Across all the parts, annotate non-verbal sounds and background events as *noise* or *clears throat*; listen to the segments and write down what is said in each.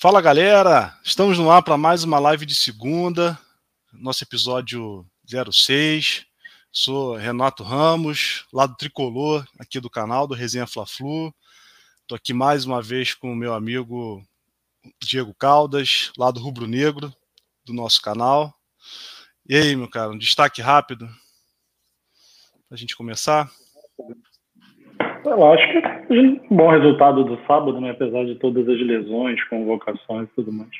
Fala galera, estamos no ar para mais uma live de segunda, nosso episódio 06. Sou Renato Ramos, lado tricolor aqui do canal do Resenha Fla-Flu. Estou aqui mais uma vez com o meu amigo Diego Caldas, lado rubro-negro do nosso canal. E aí, meu cara, um destaque rápido para a gente começar? Eu acho que bom resultado do sábado, né? apesar de todas as lesões, convocações e tudo mais.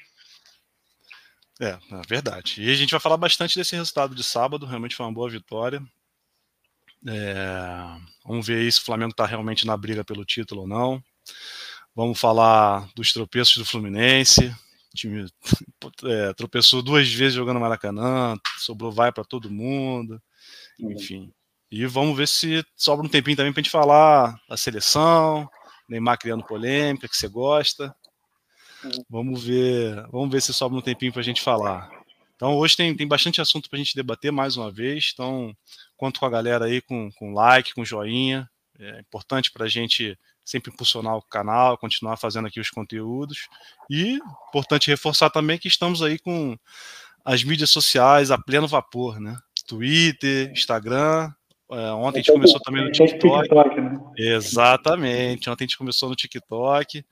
É, é verdade. E a gente vai falar bastante desse resultado de sábado, realmente foi uma boa vitória. É, vamos ver aí se o Flamengo está realmente na briga pelo título ou não. Vamos falar dos tropeços do Fluminense. O time *laughs* é, tropeçou duas vezes jogando Maracanã, sobrou vai para todo mundo. Enfim, e vamos ver se sobra um tempinho também para a gente falar da seleção, Neymar criando polêmica, que você gosta. Vamos ver, vamos ver se sobra um tempinho para a gente falar. Então hoje tem, tem bastante assunto para a gente debater mais uma vez. Então conto com a galera aí com, com like, com joinha. É importante para a gente sempre impulsionar o canal, continuar fazendo aqui os conteúdos. E importante reforçar também que estamos aí com as mídias sociais a pleno vapor, né? Twitter, Instagram, ontem a gente começou também no TikTok. TikTok né? Exatamente. Ontem a gente começou no TikTok.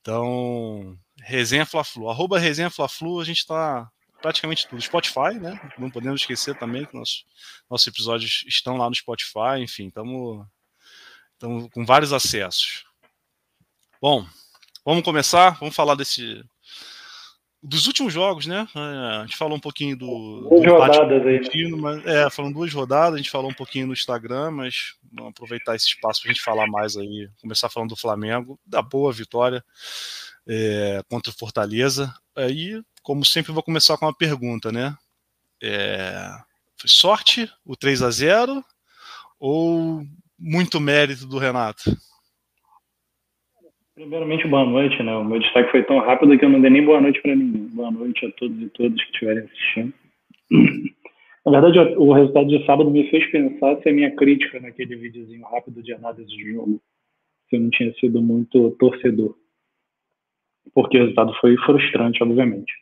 Então, Resenha Fla-Flu. Arroba Resenha Fla-Flu, a gente está praticamente tudo. Spotify, né? Não podemos esquecer também que nossos, nossos episódios estão lá no Spotify. Enfim, estamos com vários acessos. Bom, vamos começar. Vamos falar desse, dos últimos jogos, né? É, a gente falou um pouquinho do. Duas do rodadas aí. Mas, é, falando duas rodadas, a gente falou um pouquinho no Instagram, mas vamos aproveitar esse espaço para a gente falar mais aí. Começar falando do Flamengo, da boa vitória é, contra o Fortaleza. Aí, como sempre, vou começar com uma pergunta, né? É, foi sorte o 3 a 0 ou muito mérito do Renato? Primeiramente, boa noite, né? O meu destaque foi tão rápido que eu não dei nem boa noite para ninguém. Boa noite a todos e todas que estiverem assistindo. *clears throat* Na verdade, o resultado de sábado me fez pensar se a minha crítica naquele videozinho rápido de análise de jogo, se eu não tinha sido muito torcedor. Porque o resultado foi frustrante, obviamente.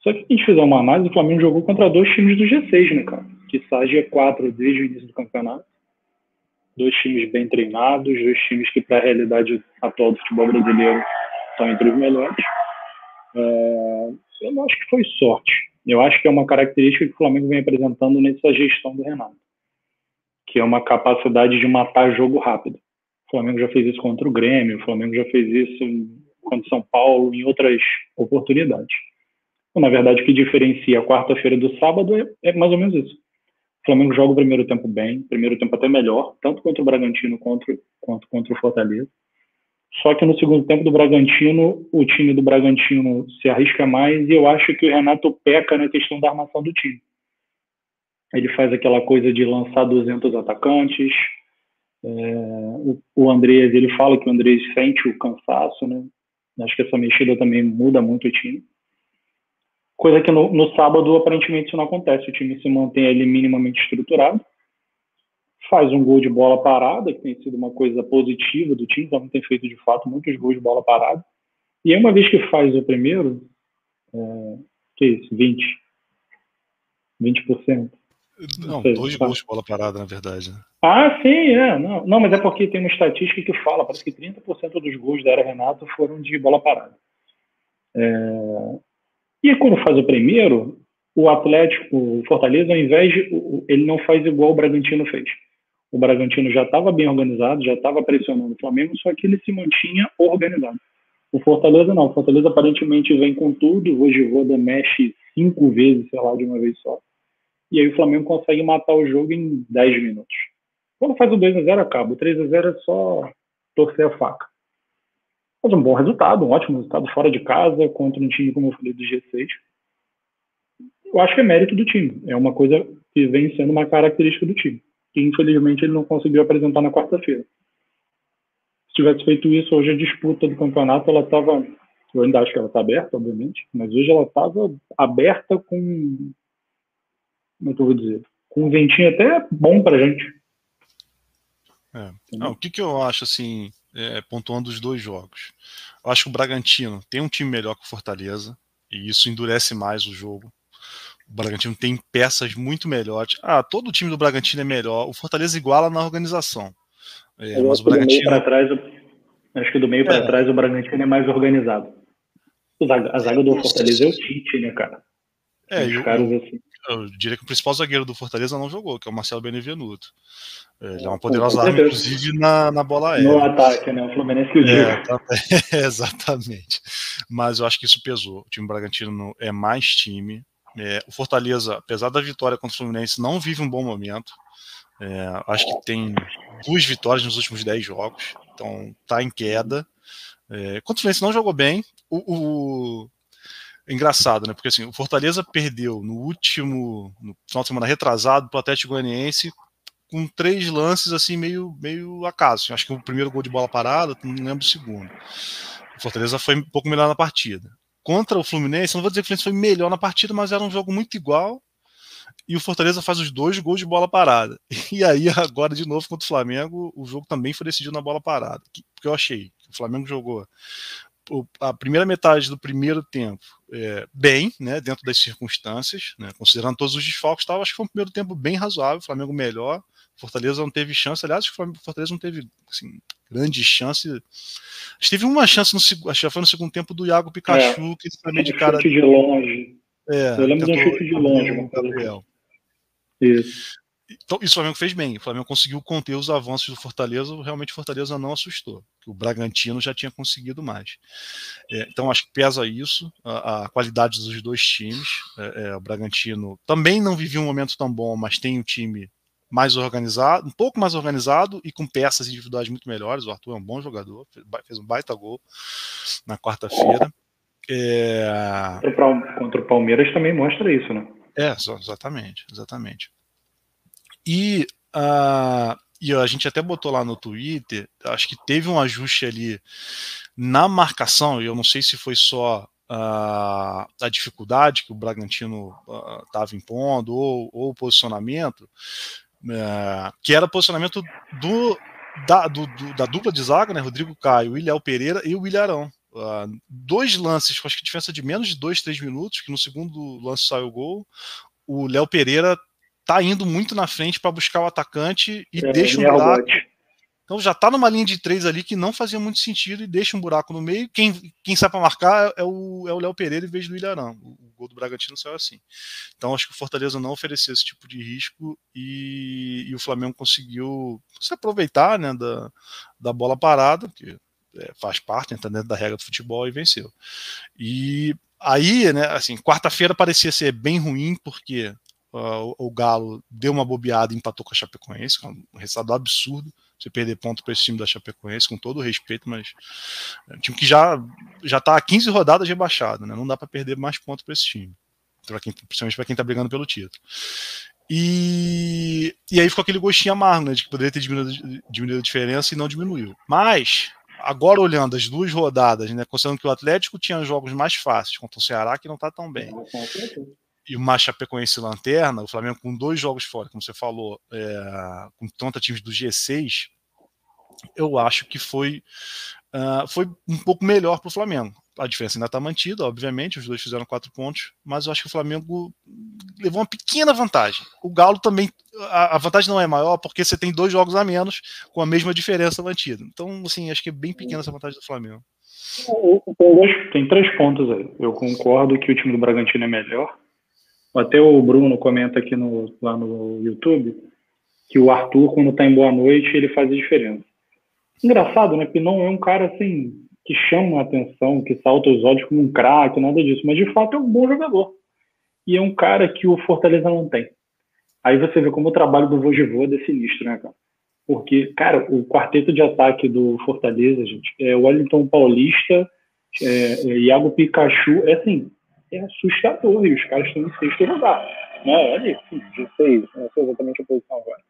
Só que a gente fizer uma análise, o Flamengo jogou contra dois times do G6, né, cara? Que sai G4 desde o início do campeonato dois times bem treinados, dois times que, para a realidade atual do futebol brasileiro, estão entre os melhores. É, eu não acho que foi sorte. Eu acho que é uma característica que o Flamengo vem apresentando nessa gestão do Renato, que é uma capacidade de matar jogo rápido. O Flamengo já fez isso contra o Grêmio, o Flamengo já fez isso contra o São Paulo, em outras oportunidades. Na verdade, o que diferencia a quarta-feira do sábado é, é mais ou menos isso o Flamengo joga o primeiro tempo bem, primeiro tempo até melhor, tanto contra o Bragantino quanto, quanto contra o Fortaleza. Só que no segundo tempo do Bragantino, o time do Bragantino se arrisca mais e eu acho que o Renato peca na questão da armação do time. Ele faz aquela coisa de lançar 200 atacantes. É, o, o Andrés, ele fala que o Andrés sente o cansaço, né? Acho que essa mexida também muda muito o time. Coisa que no, no sábado, aparentemente, isso não acontece. O time se mantém ali minimamente estruturado, faz um gol de bola parada, que tem sido uma coisa positiva do time, então tem feito de fato muitos gols de bola parada. E aí, uma vez que faz o primeiro, é, que é isso, 20? 20%? Não, sei, dois gols de bola parada, na verdade. Né? Ah, sim, é. Não, não, mas é porque tem uma estatística que fala, parece que 30% dos gols da era Renato foram de bola parada. É, e quando faz o primeiro, o Atlético, o Fortaleza, ao invés de. Ele não faz igual o Bragantino fez. O Bragantino já estava bem organizado, já estava pressionando o Flamengo, só que ele se mantinha organizado. O Fortaleza não. O Fortaleza aparentemente vem com tudo. Hoje o Voda mexe cinco vezes, sei lá, de uma vez só. E aí o Flamengo consegue matar o jogo em 10 minutos. Quando faz o 2x0, acaba. O 3x0 é só torcer a faca. Mas um bom resultado, um ótimo resultado fora de casa, contra um time, como eu falei, do G6. Eu acho que é mérito do time. É uma coisa que vem sendo uma característica do time. Que infelizmente ele não conseguiu apresentar na quarta-feira. Se tivesse feito isso, hoje a disputa do campeonato ela estava. Eu ainda acho que ela está aberta, obviamente, mas hoje ela estava aberta com. Como é que eu vou dizer? Com um ventinho até bom para gente. É. Ah, o que, que eu acho assim é, pontuando os dois jogos. Eu acho que o Bragantino tem um time melhor que o Fortaleza, e isso endurece mais o jogo. O Bragantino tem peças muito melhores. Ah, todo o time do Bragantino é melhor. O Fortaleza iguala na organização. É, mas o Bragantino. Trás, acho que do meio para é. trás o Bragantino é mais organizado. A zaga do Fortaleza é o Tite, né, cara? É, eu, assim. Eu, diria que o principal zagueiro do Fortaleza não jogou, que é o Marcelo Benevenuto. Ele é uma poderosa arma, inclusive na, na bola aérea. No ataque, né? O Fluminense que o é, tá, é, *laughs* Exatamente. Mas eu acho que isso pesou. O time Bragantino é mais time. É, o Fortaleza, apesar da vitória contra o Fluminense, não vive um bom momento. É, acho que tem duas vitórias nos últimos dez jogos. Então tá em queda. É, contra o Fluminense não jogou bem. O, o, engraçado, né? Porque assim, o Fortaleza perdeu no último, no final de semana retrasado, para o Atlético Goianiense com três lances assim meio meio acaso. Acho que o primeiro gol de bola parada, não lembro o segundo. O Fortaleza foi um pouco melhor na partida. Contra o Fluminense, não vou dizer que o Fluminense foi melhor na partida, mas era um jogo muito igual. E o Fortaleza faz os dois gols de bola parada. *laughs* E aí, agora, de novo, contra o Flamengo, o jogo também foi decidido na bola parada. Porque eu achei o Flamengo jogou a primeira metade do primeiro tempo é, bem, né, dentro das circunstâncias, né, considerando todos os desfalques, tava, acho que foi um primeiro tempo bem razoável, o Flamengo melhor, Fortaleza não teve chance, aliás, o Fortaleza não teve assim, grande chance. Acho que teve uma chance no acho que foi no segundo tempo do Iago Pikachu, é, que meio de cara. de longe. É, eu lembro de um chute de longe, Gabriel. Isso. Então, isso o Flamengo fez bem. O Flamengo conseguiu conter os avanços do Fortaleza. Realmente, o Fortaleza não assustou. O Bragantino já tinha conseguido mais. É, então, acho que pesa isso, a, a qualidade dos dois times. É, é, o Bragantino também não vivia um momento tão bom, mas tem um time mais organizado, um pouco mais organizado e com peças individuais muito melhores. O Arthur é um bom jogador, fez um baita gol na quarta-feira. É... Contra o Palmeiras também mostra isso, né? É, exatamente, exatamente. E, uh, e a gente até botou lá no Twitter, acho que teve um ajuste ali na marcação, e eu não sei se foi só Uh, a dificuldade que o Bragantino estava uh, impondo ou, ou o posicionamento, é, que era posicionamento do, da, do, do, da dupla de zaga, né, Rodrigo Caio, William Pereira e o Ilharão. Uh, dois lances, com acho que diferença de menos de dois, três minutos, que no segundo lance saiu o gol. O Léo Pereira tá indo muito na frente para buscar o atacante e é, deixa um buraco. Então já tá numa linha de três ali que não fazia muito sentido e deixa um buraco no meio. Quem, quem sai para marcar é o é o Léo Pereira em vez do Ilharão. O, o gol do Bragantino saiu assim. Então acho que o Fortaleza não ofereceu esse tipo de risco e, e o Flamengo conseguiu se aproveitar né, da, da bola parada, que é, faz parte, entra dentro da regra do futebol e venceu. E aí, né, assim, quarta-feira parecia ser bem ruim porque uh, o, Galo deu uma bobeada e empatou com a Chapecoense, que é um resultado absurdo você perder ponto para esse time da Chapecoense, com todo o respeito, mas é um time que já já está a 15 rodadas rebaixado, né? Não dá para perder mais pontos para esse time, pra quem, principalmente para quem está brigando pelo título. E, e aí ficou aquele gostinho amargo, né, de que poderia ter diminuído, diminuído a diferença e não diminuiu. Mas, agora olhando as duas rodadas, né, considerando que o Atlético tinha jogos mais fáceis contra o Ceará, que não está tão bem e uma Chapecoense lanterna, o Flamengo com dois jogos fora, como você falou, é, com tanta times do G6, eu acho que foi, uh, foi um pouco melhor para o Flamengo. A diferença ainda está mantida, obviamente, os dois fizeram quatro pontos, mas eu acho que o Flamengo levou uma pequena vantagem. O Galo também, a, a vantagem não é maior porque você tem dois jogos a menos com a mesma diferença mantida. Então, assim, acho que é bem pequena essa vantagem do Flamengo. Tem, tem três pontos aí. Eu concordo que o time do Bragantino é melhor, até o Bruno comenta aqui no, lá no YouTube que o Arthur, quando está em boa noite, ele faz a diferença. Engraçado, né? Porque não é um cara assim que chama a atenção, que salta os olhos como um craque, nada disso. Mas de fato é um bom jogador. E é um cara que o Fortaleza não tem. Aí você vê como o trabalho do Vojivoda é sinistro, né, cara? Porque, cara, o quarteto de ataque do Fortaleza, gente, é o Wellington Paulista, é, é Iago Pikachu, é assim, é assustador e os caras estão em sexto lugar. Né? Olha, seis, não sei exatamente a posição agora.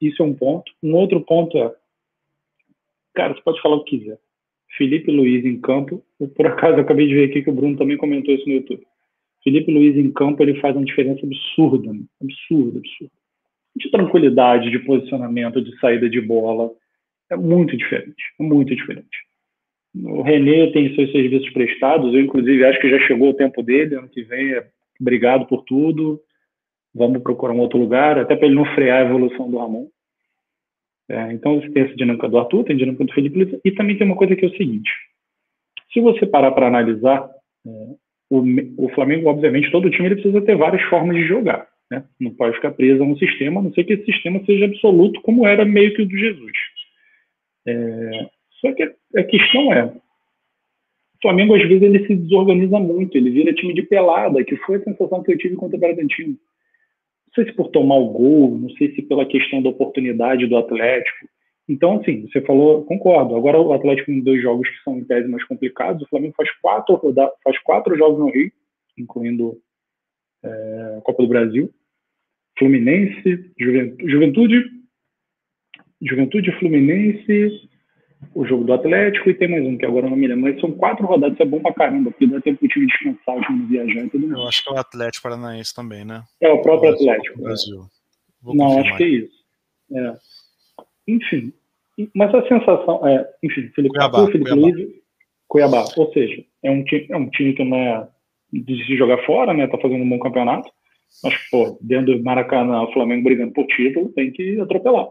Isso é um ponto. Um outro ponto é, cara, você pode falar o que quiser. Felipe Luiz em campo, por acaso eu acabei de ver aqui que o Bruno também comentou isso no YouTube. Felipe Luiz em campo, ele faz uma diferença absurda, né? absurda, absurda. De tranquilidade, de posicionamento, de saída de bola. É muito diferente, é muito diferente. O René tem seus serviços prestados, eu inclusive acho que já chegou o tempo dele, ano que vem é obrigado por tudo, vamos procurar um outro lugar, até para ele não frear a evolução do Ramon. É, então, tem essa dinâmica do Arthur, tem a dinâmica do Felipe e também tem uma coisa que é o seguinte: se você parar para analisar, é, o, o, Flamengo, obviamente, todo time ele precisa ter várias formas de jogar. Né? Não pode ficar preso a um sistema, a não ser que esse sistema seja absoluto, como era meio que o do Jesus. É, só que a questão é, o Flamengo às vezes ele se desorganiza muito, ele vira time de pelada, que foi a sensação que eu tive contra o Bragantino. Não sei se por tomar o gol, não sei se pela questão da oportunidade do Atlético. Então, assim, você falou, concordo. Agora o Atlético tem dois jogos que são em tese mais complicados. O Flamengo faz quatro, faz quatro jogos no Rio, incluindo é, a Copa do Brasil. Fluminense, Juventude, Juventude, Fluminense, o jogo do Atlético e tem mais um que agora não me lembro. Mas são quatro rodadas, isso é bom pra caramba, porque dá tempo pro time descansar, o time viajar e tudo mais. Eu acho que é o Atlético Paranaense também, né? É, o próprio Atlético. Brasil. Vou não, acho que é isso. É. Enfim, mas a sensação é, enfim, Felipe Cuiabá, Felipe Cuiabá. Luiz, Cuiabá. Ou seja, é um, time, é um time que não é de se jogar fora, né? Tá fazendo um bom campeonato. Mas, pô, dentro do Maracanã, o Flamengo brigando por título, tem que atropelar.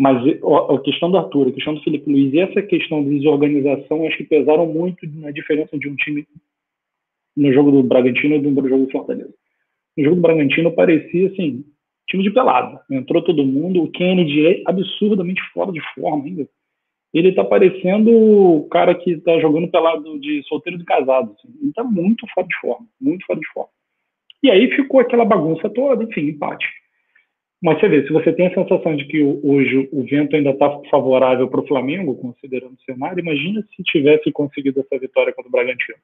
Mas a questão do Arthur, a questão do Felipe Luiz e essa questão de desorganização, acho que pesaram muito na diferença de um time no jogo do Bragantino e no jogo do Fortaleza. No jogo do Bragantino parecia assim, time de pelada. Entrou todo mundo, o Kennedy é absurdamente fora de forma ainda. Ele tá parecendo o cara que tá jogando pelado de solteiro de casado. Assim. Ele tá muito fora de forma, muito fora de forma. E aí ficou aquela bagunça toda, enfim, empate. Mas você vê, se você tem a sensação de que hoje o vento ainda está favorável para o Flamengo, considerando o cenário, imagina se tivesse conseguido essa vitória contra o Bragantino.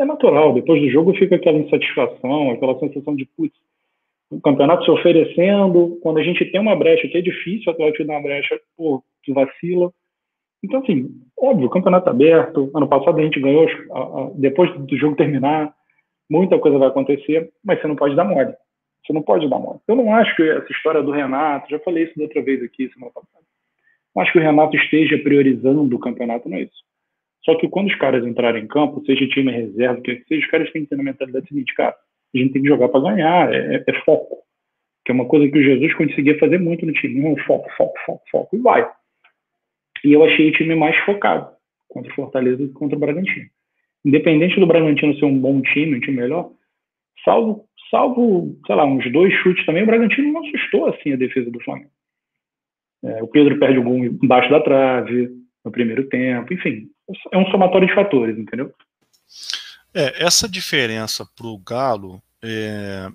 É natural, depois do jogo fica aquela insatisfação, aquela sensação de, putz, o campeonato se oferecendo, quando a gente tem uma brecha, que é difícil o Atlético dar uma brecha, pô, vacila. Então, assim, óbvio, o campeonato aberto, ano passado a gente ganhou, depois do jogo terminar, muita coisa vai acontecer, mas você não pode dar mole. Você não pode dar mole. Eu não acho que essa história do Renato, já falei isso da outra vez aqui, semana passada. Não acho que o Renato esteja priorizando o campeonato, não é isso. Só que quando os caras entrarem em campo, seja time reserva, que seja, os caras têm que ter na mentalidade seguinte, cara, a gente tem que jogar para ganhar, é, é, foco. Que é uma coisa que o Jesus conseguia fazer muito no time. Não, foco, foco, foco, foco, e vai. E eu achei o time mais focado contra o Fortaleza e contra o Bragantino. Independente do Bragantino ser um bom time, um time melhor, salvo salvo, sei lá, uns dois chutes também, o Bragantino não assustou assim a defesa do Flamengo. É, o Pedro perde o gol embaixo da trave no primeiro tempo, enfim, é um somatório de fatores, entendeu? É, essa diferença para o Galo é,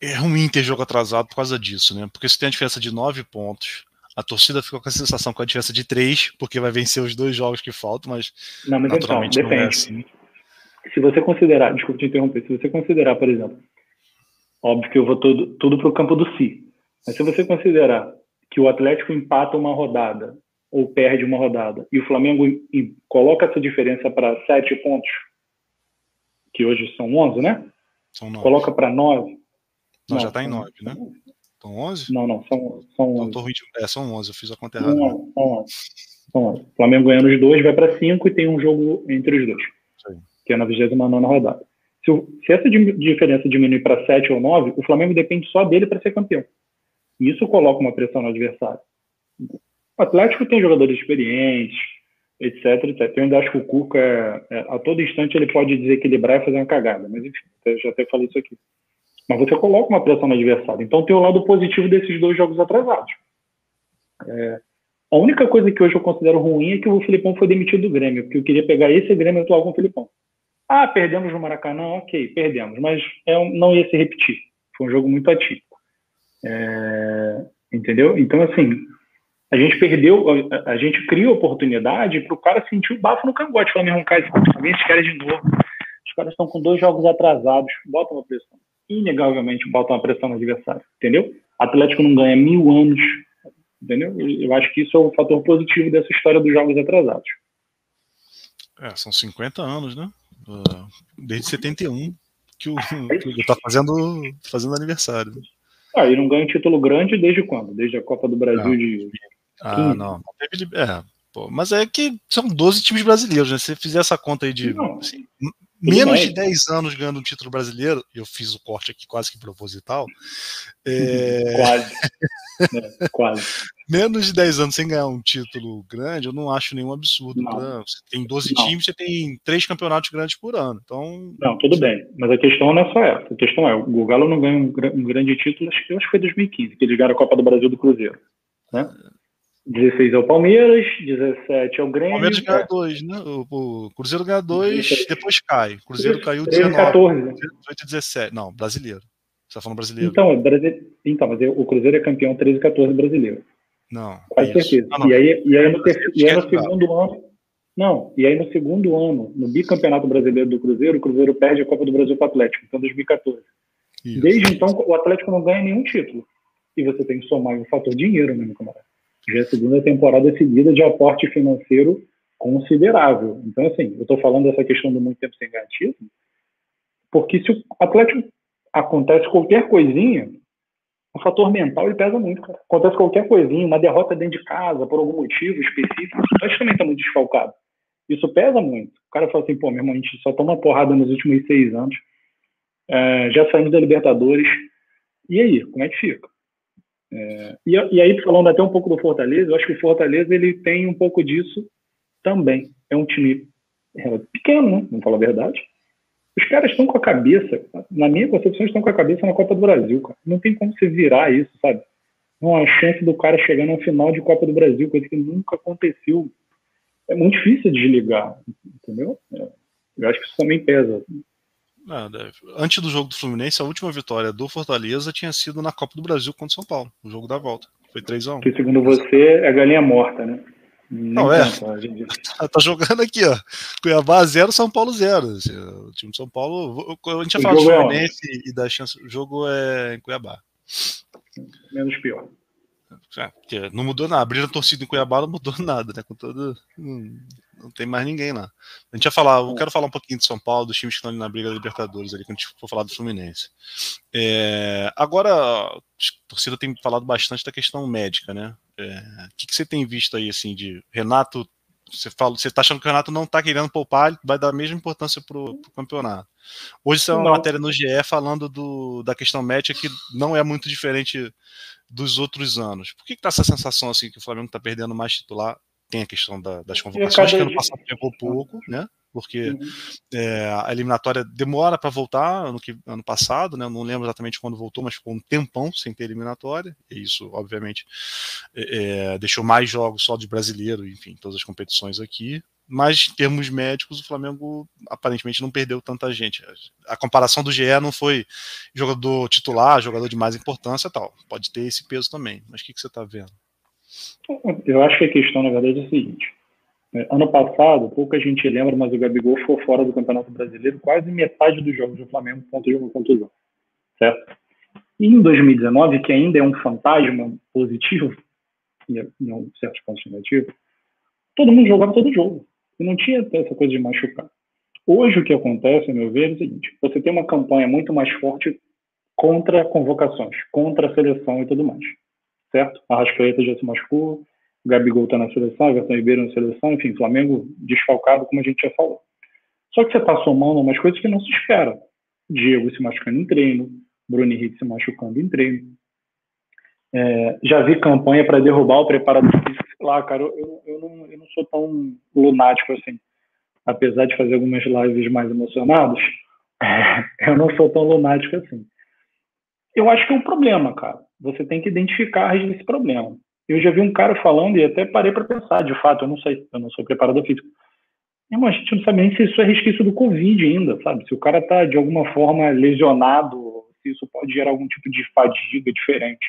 é ruim ter jogo atrasado por causa disso, né? Porque se tem a diferença de nove pontos, a torcida fica com a sensação com a diferença de três, porque vai vencer os dois jogos que faltam, mas, não, mas então, naturalmente então, não é assim. Se você considerar, desculpa te interromper, se você considerar, por exemplo, Óbvio que eu vou tudo, tudo para o campo do si. Mas se você considerar que o Atlético empata uma rodada ou perde uma rodada e o Flamengo coloca essa diferença para sete pontos, que hoje são 11, né? São nove. Coloca para nove. Não, não, já está em nove, né? São 11? Não, não, são, são 11. Então, é, são 11, eu fiz a conta errada. São 11. São 11. O Flamengo ganhando os dois, vai para cinco e tem um jogo entre os dois, Sim. que é na 29 rodada. Se, se essa diferença diminuir para 7 ou 9, o Flamengo depende só dele para ser campeão. E isso coloca uma pressão no adversário. O Atlético tem jogadores experientes, etc, etc. Eu ainda acho que o Cuca, é, a todo instante, ele pode desequilibrar e fazer uma cagada. Mas, enfim, eu já até falei isso aqui. Mas você coloca uma pressão no adversário. Então, tem o lado positivo desses dois jogos atrasados. É, a única coisa que hoje eu considero ruim é que o Filipão foi demitido do Grêmio, porque eu queria pegar esse Grêmio atual com o Filipão. Ah, perdemos no Maracanã, ok, perdemos, mas é não ia se repetir. Foi um jogo muito atípico. É, entendeu? Então, assim, a gente perdeu, a, a gente cria oportunidade para o cara sentir o bafo no cangote. Falando, meu irmão, cara, esses caras de novo. Os caras estão com dois jogos atrasados, botam uma pressão. Inegavelmente botam uma pressão no adversário, entendeu? Atlético não ganha mil anos, entendeu? Eu acho que isso é um fator positivo dessa história dos jogos atrasados. É, são 50 anos, né? Uh, desde 71 que o, que o tá fazendo, fazendo aniversário. Ah, e não ganha um título grande desde quando? Desde a Copa do Brasil não. de Ah, não. É, pô, mas é que são 12 times brasileiros, né? Se você fizer essa conta aí de assim, menos de 10 anos ganhando um título brasileiro, eu fiz o corte aqui quase que proposital. É... *laughs* Quase. é, quase. Menos de 10 anos sem ganhar um título grande, eu não acho nenhum absurdo. Né? Você tem 12 não. times, você tem três campeonatos grandes por ano. Então... Não, tudo bem. Mas a questão não é só essa. A questão é, o Galo não ganha um, grande título, acho que, acho que foi 2015, que eles ganharam a Copa do Brasil do Cruzeiro. Né? 16 é o Palmeiras, 17 é o Grêmio. O Palmeiras ganha 2, né? O, Cruzeiro ganha 2, depois cai. O Cruzeiro caiu 19. 14. 18 e 17. Não, brasileiro. Você tá falando brasileiro. Então, é Brasi... então mas o Cruzeiro é campeão 13 e 14 brasileiro. Não. Com certeza. Não, não. E, aí, e aí no, ter... e aí no segundo ano. Não, e aí no segundo ano, no bicampeonato brasileiro do Cruzeiro, o Cruzeiro perde a Copa do Brasil para o Atlético, então 2014. Isso. Desde então, o Atlético não ganha nenhum título. E você tem que somar o fator dinheiro, né, meu camarada? Já é a segunda temporada seguida de aporte financeiro considerável. Então, assim, eu estou falando dessa questão do muito tempo sem título, porque se o Atlético acontece qualquer coisinha, o fator mental ele pesa muito, cara. Acontece qualquer coisinha, uma derrota dentro de casa, por algum motivo específico, o Atlético também está muito desfalcado. Isso pesa muito. O cara fala assim, pô, meu irmão, a gente só toma porrada nos últimos seis anos, é, já saímos da Libertadores, e aí, como é que fica? É, e, e, aí, falando até um pouco do Fortaleza, eu acho que o Fortaleza ele tem um pouco disso também. É um time pequeno, né? Vamos falar a verdade. Os caras estão com a cabeça, na minha concepção, estão com a cabeça na Copa do Brasil, cara. Não tem como você virar isso, sabe? Não há chance do cara chegar no final de Copa do Brasil, coisa que nunca aconteceu. É muito difícil desligar, entendeu? É, eu acho que isso também pesa. Nada. Antes do jogo do Fluminense, a última vitória do Fortaleza tinha sido na Copa do Brasil contra o São Paulo, o jogo da volta. Foi 3x1. Que segundo você é galinha morta, né? Não, é. Tá, *laughs* tá, jogando aqui, ó. Cuiabá 0, São Paulo 0. O time de São Paulo. A gente ia falar do é Fluminense é e da chance. O jogo é em Cuiabá. Menos pior. É, não mudou nada. Abrir a torcida em Cuiabá não mudou *laughs* nada, né? Com todo. Hum, não tem mais ninguém lá. A gente ia falar, eu quero falar um pouquinho de São Paulo, dos times que estão ali na briga da Libertadores, ali, quando a gente for falar do Fluminense. É, agora, a torcida tem falado bastante da questão médica, né? É, o que, que, você tem visto aí, assim, de Renato? Você fala, você está achando que o Renato não está querendo poupar, vai dar a mesma importância para o campeonato. Hoje é uma não. matéria no GE falando do, da questão médica que não é muito diferente dos outros anos. Por que está essa sensação assim que o Flamengo está perdendo mais titular? Tem a questão da, das convocações, que ano passado pegou pouco, né? Porque uhum. é, a eliminatória demora para voltar ano, que, ano passado, né? Eu não lembro exatamente quando voltou, mas ficou um tempão sem ter eliminatória. E isso, obviamente, é, é deixou mais jogos só de brasileiro, enfim, todas as competições aqui mas em termos médicos o Flamengo aparentemente não perdeu tanta gente. A comparação do GE não foi jogador titular, jogador de mais importância tal. Pode ter esse peso também. Mas o que, que você está vendo? Eu acho que a questão, na verdade, é a seguinte. É, ano passado, pouca gente lembra, mas o Gabigol ficou fora do Campeonato Brasileiro quase metade dos jogos do Flamengo por conta de uma contusão. Certo? E em 2019, que ainda é um fantasma positivo, *laughs* e em certos pontos negativos, todo mundo jogava todo jogo. E não tinha essa coisa de machucar. Hoje o que acontece, a meu ver, é o seguinte: você tem uma campanha muito mais forte contra convocações, contra a seleção e tudo mais. Certo? A Rascaeta já se machucou, o Gabigol está na seleção, Everton Ribeiro na seleção, enfim, Flamengo desfalcado, como a gente já falou. Só que você está somando umas coisas que não se espera. Diego se machucando em treino, Bruno Henrique se machucando em treino. É, já vi campanha para derrubar o preparador físico lá, cara, eu, eu, não, eu não sou tão lunático assim. Apesar de fazer algumas lives mais emocionadas, *laughs* eu não sou tão lunático assim. Eu acho que é um problema, cara. Você tem que identificar esse problema. Eu já vi um cara falando e até parei para pensar, de fato, eu não sei, eu não sou preparador físico. Irmão, a gente não sabe nem se isso é resquício do Covid ainda, sabe? Se o cara tá de alguma forma lesionado, se isso pode gerar algum tipo de fadiga diferente.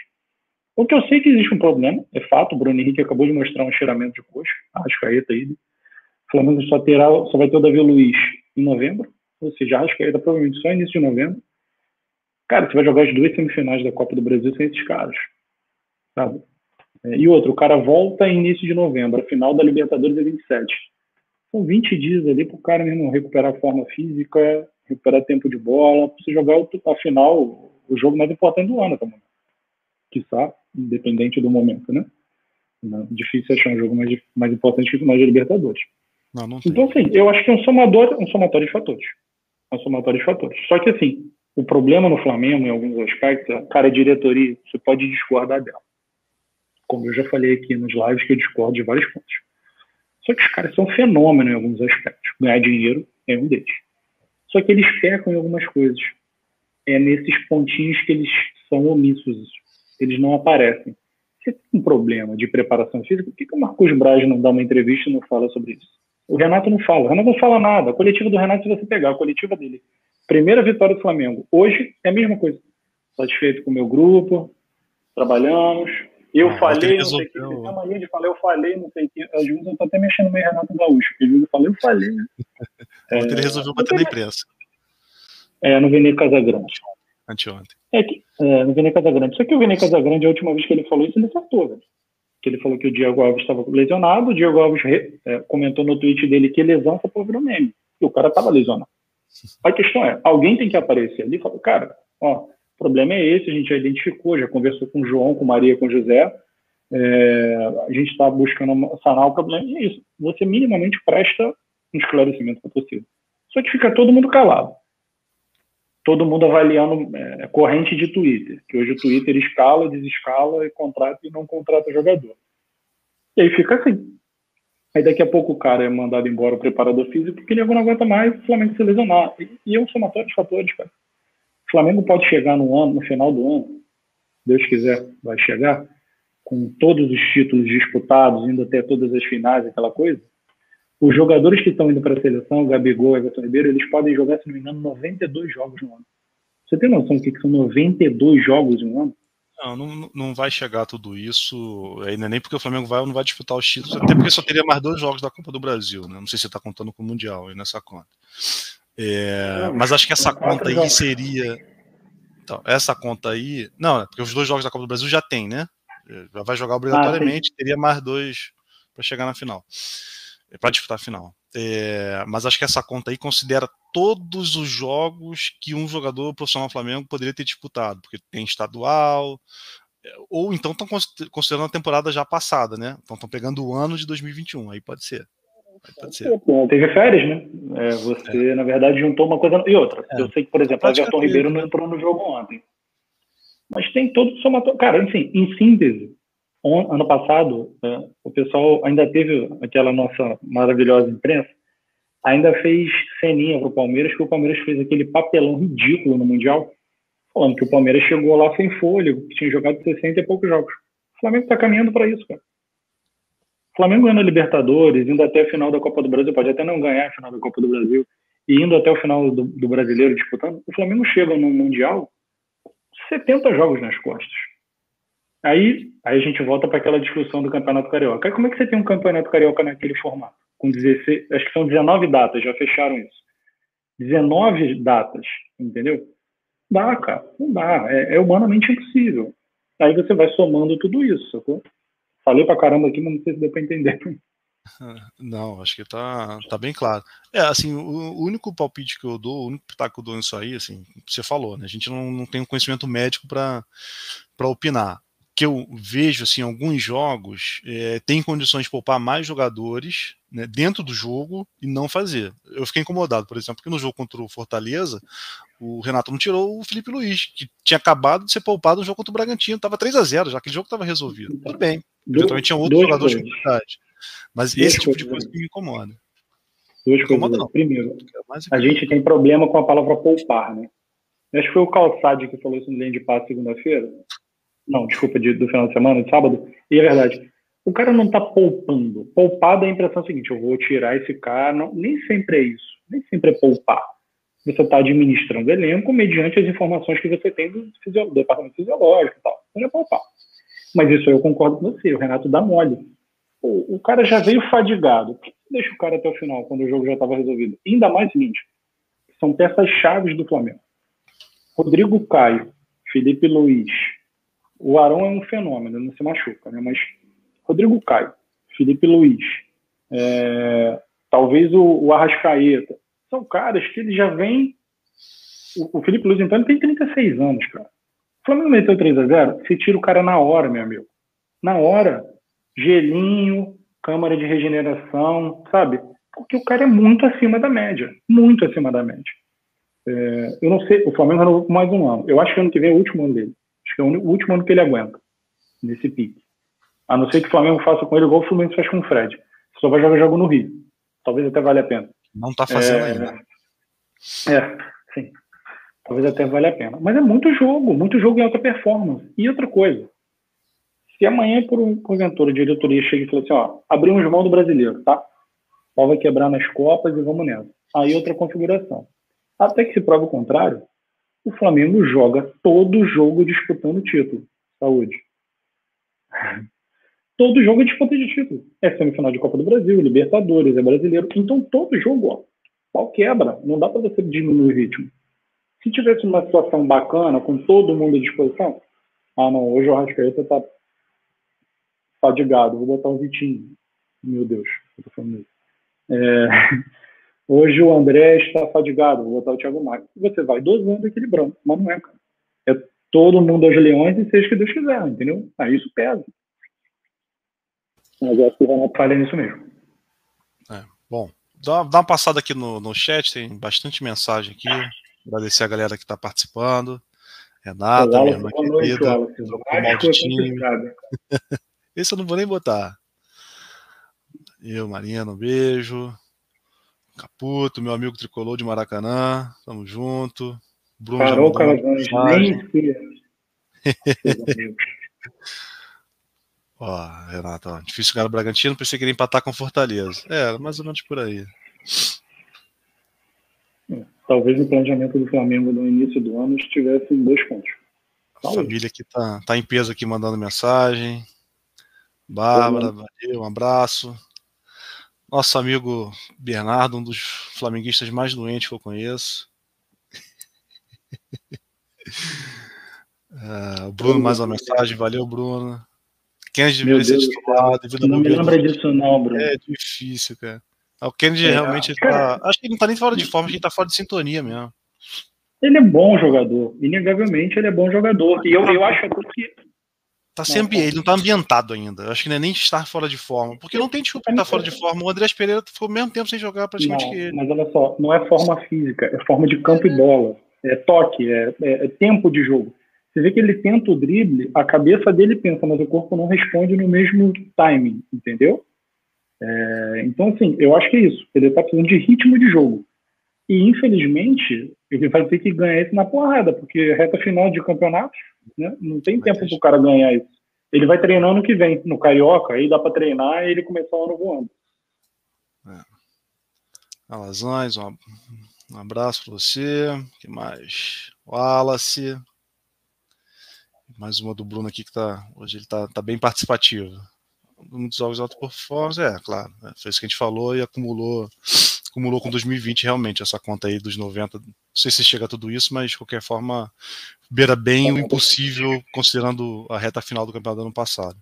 O que eu sei que existe um problema, é fato, o Bruno Henrique acabou de mostrar um cheiramento de coxa, a Arrascaeta aí. O Flamengo só, terá, só vai ter o Davi Luiz em novembro, ou seja, a Arrascaeta provavelmente só início de novembro. Cara, você vai jogar as duas semifinais da Copa do Brasil sem esses caras, sabe? É, e outro, o cara volta em início de novembro, a final da Libertadores é 27. São 20 dias ali para o cara mesmo recuperar a forma física, recuperar tempo de bola, para você jogar a final, o jogo mais importante do ano também quiçá, independente do momento, né? Né? Difícil achar um jogo mais, mais importante que o final de Libertadores. Não, não então, assim, eu acho que é um somador, um somatório de fatores. É um somatório de fatores. Só que, assim, o problema no Flamengo, em alguns aspectos, cara, a diretoria, você pode discordar dela. Como eu já falei aqui nos lives, que eu discordo de vários pontos. Só que os caras são fenômeno em alguns aspectos. Ganhar dinheiro é um deles. Só que eles pecam em algumas coisas. É nesses pontinhos que eles são omissos. Eles não aparecem. Você tem um problema de preparação física, por que, que o Marcos Braz não dá uma entrevista e não fala sobre isso? O Renato não fala. O Renato não fala nada. A coletiva do Renato, se você pegar a coletiva dele, primeira vitória do Flamengo. Hoje é a mesma coisa. Satisfeito com o meu grupo, trabalhamos. Eu ah, falei, não sei o que. Tem a mania de falar, eu falei, não sei o que. Às vezes eu tô até mexendo meio Renato Gaúcho. Às vezes eu falei, eu falei. Né? *laughs* é, ele resolveu bater na imprensa. É, no Vene Casagrande. Anteontem. É, que, é, no Vene Casagrande. Só que o Vene Casagrande, a última vez que ele falou isso, ele acertou, velho que ele falou que o Diego Alves estava lesionado, o Diego Alves é, comentou no tweet dele que lesão só por virou meme, e o cara estava lesionado. A questão é, alguém tem que aparecer ali e falar, cara, ó, o problema é esse, a gente já identificou, já conversou com o João, com Maria, com José, é, a gente está buscando sanar o problema, e é isso. Você minimamente presta um esclarecimento para torcida. Só que fica todo mundo calado todo mundo avaliando é, corrente de Twitter, que hoje o Twitter escala, desescala, e contrata e não contrata jogador. E aí fica assim. Aí daqui a pouco o cara é mandado embora o preparador físico porque ele não aguenta mais o Flamengo se lesionar. E, é um somatório de fatores, cara. O Flamengo pode chegar no ano, no final do ano, Deus quiser, vai chegar, com todos os títulos disputados, indo até todas as finais, aquela coisa, os jogadores que estão indo para a seleção, Gabigol, Everton Ribeiro, eles podem jogar, se não me engano, 92 jogos no ano. Você tem noção do que são 92 jogos em um ano? Não, não, não vai chegar tudo isso, ainda nem porque o Flamengo vai ou não vai disputar os títulos, até porque só teria mais dois jogos da Copa do Brasil, né? Não sei se você está contando com o Mundial aí nessa conta. É, mas acho que essa conta aí seria. Então, essa conta aí. Não, é porque os dois jogos da Copa do Brasil já tem, né? Já vai jogar obrigatoriamente, ah, teria mais dois para chegar na final. É para disputar a final. É, mas acho que essa conta aí considera todos os jogos que um jogador profissional do Flamengo poderia ter disputado, porque tem estadual, é, ou então estão considerando a temporada já passada, né? Então estão pegando o ano de 2021, aí pode ser. Aí pode ser. Teve férias, né? É, você, é. na verdade, juntou uma coisa e outra. É. Eu sei que, por exemplo, o Everton Ribeiro não entrou no jogo ontem. Mas tem todo o somatório. Cara, enfim, em síntese, ano passado, é, o pessoal ainda teve aquela nossa maravilhosa imprensa, ainda fez ceninha para o Palmeiras, que o Palmeiras fez aquele papelão ridículo no Mundial, falando que o Palmeiras chegou lá sem fôlego, que tinha jogado 60 e poucos jogos. O Flamengo está caminhando para isso, cara. O Flamengo ganhando a Libertadores, indo até a final da Copa do Brasil, pode até não ganhar a final da Copa do Brasil, e indo até o final do, do Brasileiro disputando, o Flamengo chega no Mundial 70 jogos nas costas. Aí, aí a gente volta para aquela discussão do Campeonato Carioca. Como é que você tem um Campeonato Carioca naquele formato? Com 16, acho que são 19 datas, já fecharam isso. 19 datas, entendeu? Dá, cara, não dá. É, é humanamente impossível. Aí você vai somando tudo isso, sacou? Falei pra caramba aqui, mas não sei se deu pra entender. *laughs* Não, acho que tá, tá bem claro. É, assim, o, o único palpite que eu dou, o único pitaco que eu dou nisso aí, assim, você falou, né? A gente não, não tem um conhecimento médico para opinar que eu vejo assim alguns jogos é, tem condições de poupar mais jogadores né, dentro do jogo e não fazer. Eu fiquei incomodado, por exemplo, porque no jogo contra o Fortaleza o Renato não tirou o Felipe Luiz, que tinha acabado de ser poupado no jogo contra o Bragantino, estava 3 a 0 já aquele jogo estava resolvido. Tudo bem, eventualmente tinha outros jogadores de qualidade. Mas esse tipo de coisa me incomoda. Duas incomoda, coisas. Não. Primeiro, a gente tem problema com a palavra poupar, né? Acho que foi o Calçade que falou isso no Linha de Passo segunda-feira não, desculpa, de, do final de semana, de sábado. E é verdade. O cara não está poupando. Poupar dá a impressão seguinte: eu vou tirar esse cara. Não, nem sempre é isso. Nem sempre é poupar. Você está administrando elenco mediante as informações que você tem do, do departamento fisiológico e tal. Não é poupar. Mas isso eu concordo com você. O Renato dá mole. O, o cara já veio fadigado. Deixa o cara até o final, quando o jogo já estava resolvido? Ainda mais seguinte: são peças chaves do Flamengo. Rodrigo Caio, Felipe Luiz, o Arão é um fenômeno, não se machuca, né? Mas Rodrigo Caio, Felipe Luiz, é, talvez o, o, Arrascaeta, são caras que ele já vem. O, o Felipe Luiz, então, ele tem 36 anos, cara. O Flamengo meteu 3 a 0 você tira o cara na hora, meu amigo. Na hora. gelinho, câmara de regeneração, sabe? Porque o cara é muito acima da média, muito acima da média. É, eu não sei, o Flamengo renovou mais um ano. Eu acho que ano que vem é o último ano dele. Acho que é o último ano que ele aguenta nesse pique. A não ser que o Flamengo faça com ele igual o Fluminense faz com o Fred. Só vai jogar jogo no Rio. Talvez até valha a pena. Não está fazendo é, ainda. É, sim. Talvez até valha a pena. Mas é muito jogo, muito jogo em alta performance. E outra coisa, se amanhã, por porventura, a diretoria chega e fala assim, ó, abrimos mão do brasileiro, tá? O vai quebrar nas copas e vamos nessa. Aí outra configuração. Até que se prova o contrário, o Flamengo joga todo jogo disputando título. Saúde. Todo jogo é disputa de título. É semifinal de Copa do Brasil, Libertadores, é brasileiro. Então todo jogo, ó, pau quebra. Não dá para você diminuir o ritmo. Se tivesse uma situação bacana, com todo mundo à disposição, ah não, hoje o Rascaeta tá fadigado, vou botar o Vitinho. Meu Deus, eu tô falando isso. É, hoje o André está fadigado, vou botar o Thiago Maia. Você vai dosando, equilibrando, mas não é, cara. É todo mundo aos leões e seja que Deus quiser, entendeu? Aí isso pesa. Mas eu acho que o Renato falha nisso mesmo. É, bom, dá, dá uma passada aqui no, no chat, tem bastante mensagem aqui. Agradecer a galera que está participando. Renata, minha irmã querida. Mal de time. *laughs* Esse eu não vou nem botar. Eu, Marina, um beijo. Caputo, meu amigo tricolor de Maracanã, tamo junto. Bruno Carol Calazans, nem *laughs* Ó, Renato, ó, difícil ganhar o Bragantino, pensei que ele empatar com Fortaleza. É, mais ou menos por aí. Talvez o planejamento do Flamengo no início do ano estivesse em dois pontos. A família que tá, tá em peso aqui mandando mensagem. Bárbara, valeu, um abraço. Nosso amigo Bernardo, um dos flamenguistas mais doentes que eu conheço. uh, *laughs* o Bruno, mais uma mensagem. Valeu, Bruno. Kennedy deveria ser titulado. Não me lembra disso, não, Bruno. É difícil, cara. O Kennedy é, realmente cara, tá. Acho que ele não tá nem fora de forma, acho que ele tá fora de sintonia mesmo. Ele é bom jogador. Inegavelmente ele é bom jogador. E eu, eu acho que. Tá sempre, ele não tá ambientado ainda. Eu acho que não é nem estar fora de forma. Porque não tem desculpa estar fora de forma. O Andrés Pereira ficou o mesmo tempo sem jogar praticamente não, que ele. Mas olha só, não é forma física, é forma de campo e bola. É toque, é, é, é tempo de jogo. Você vê que ele tenta o drible, a cabeça dele pensa, mas o corpo não responde no mesmo timing, entendeu? É, então, assim, eu acho que é isso. Ele está precisando de ritmo de jogo. E, infelizmente, ele vai ter que ganhar isso na porrada, porque reta final de campeonato, né, não tem tempo para o cara ganhar isso. Ele vai treinar ano que vem, no Carioca, aí dá para treinar e ele começar o ano voando. É. Alazães, um, um abraço para você. que mais? Wallace. Mais uma do Bruno aqui que tá. Hoje ele tá, tá bem participativo. Muitos jogos alto performance, é, claro. É, foi isso que a gente falou e acumulou acumulou com 2020 realmente essa conta aí dos 90. Não sei se chega a tudo isso, mas de qualquer forma beira bem o impossível considerando a reta final do campeonato do ano passado.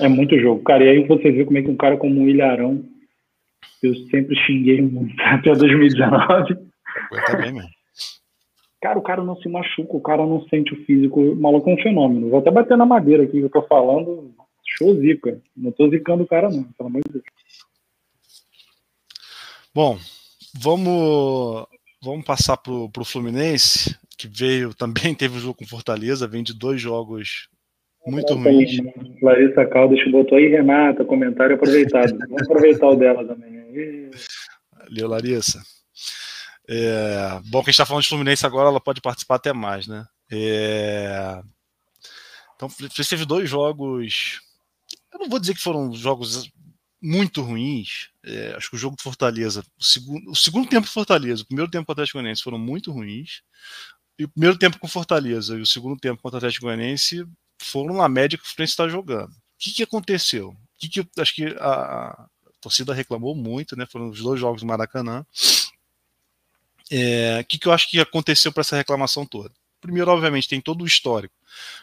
É muito jogo, cara. E aí você vê como é que um cara como o Ilharão, eu sempre xinguei muito *laughs* até 2019. Aguenta bem mesmo. Cara, o cara não se machuca, o cara não sente o físico. O maluco é um fenômeno. Vou até bater na madeira aqui que eu tô falando. Show zica. Não tô zicando o cara, não, pelo amor de Deus. Bom, vamos, vamos passar pro, pro Fluminense, que veio *laughs* também, teve um jogo com Fortaleza, vem de dois jogos muito ruins. Larissa Caldas botou aí, Renata, comentário aproveitado. *laughs* Vamos aproveitar o dela também. Valeu, Larissa. É, bom que a gente está falando de Fluminense agora, ela pode participar até mais, né? É, então, teve dois jogos. Eu não vou dizer que foram jogos muito ruins. É, acho que o jogo do Fortaleza, o segundo, o segundo tempo do Fortaleza, o primeiro tempo com o Atlético Goianiense foram muito ruins. E o primeiro tempo com Fortaleza e o segundo tempo contra o Atlético Goianiense foram na média que o Fluminense está jogando. O que, que aconteceu? O que, que acho que a, a torcida reclamou muito, né? Foram os dois jogos do Maracanã. É, o que, que eu acho que aconteceu para essa reclamação toda? Primeiro, obviamente, tem todo o histórico,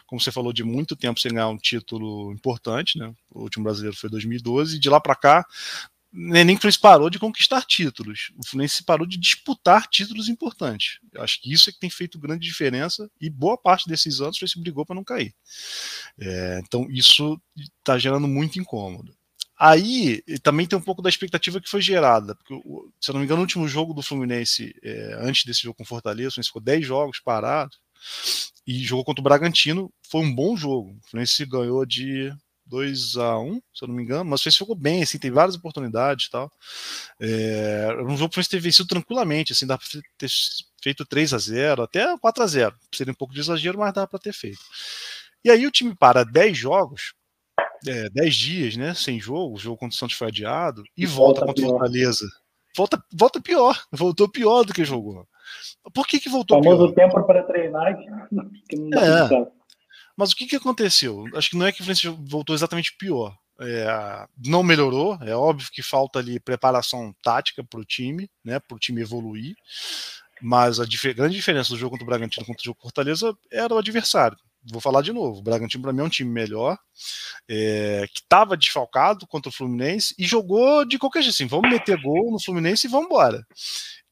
como você falou, de muito tempo sem ganhar um título importante, né? O último brasileiro foi 2012, e de lá para cá, nem o Fluminense parou de conquistar títulos. O Fluminense parou de disputar títulos importantes. Eu acho que isso é que tem feito grande diferença e boa parte desses anos o Fluminense brigou para não cair. É, então isso está gerando muito incômodo. Aí também tem um pouco da expectativa que foi gerada, porque, se eu não me engano, no último jogo do Fluminense, é, antes desse jogo com Fortaleza, o Fluminense ficou 10 jogos parado e jogou contra o Bragantino. Foi um bom jogo. O Fluminense ganhou de 2 a 1 se eu não me engano, mas o Fluminense ficou bem, assim, tem várias oportunidades e tal. É, um jogo que o Fluminense ter vencido tranquilamente, assim, dá para ter feito 3 a 0 até 4 a 0 Seria um pouco de exagero, mas dá para ter feito. E aí o time para 10 jogos é, 10 dias, né, sem jogo, o jogo contra o Santos foi adiado, e, e volta, volta contra o Fortaleza. Volta, volta pior, *laughs* voltou pior do que jogou. Por que, que voltou pior? O tempo para treinar *laughs* que não é. Mas o que, que aconteceu? Acho que não é que o Fluminense voltou exatamente pior. É, não melhorou, é óbvio que falta ali preparação tática para o time, né, para o time evoluir, mas a dif grande diferença do jogo contra o Bragantino contra o jogo Fortaleza era o adversário vou falar de novo, o Bragantino para mim é um time melhor, é, que estava desfalcado contra o Fluminense e jogou de qualquer jeito, assim, vamos meter gol no Fluminense e vamos embora.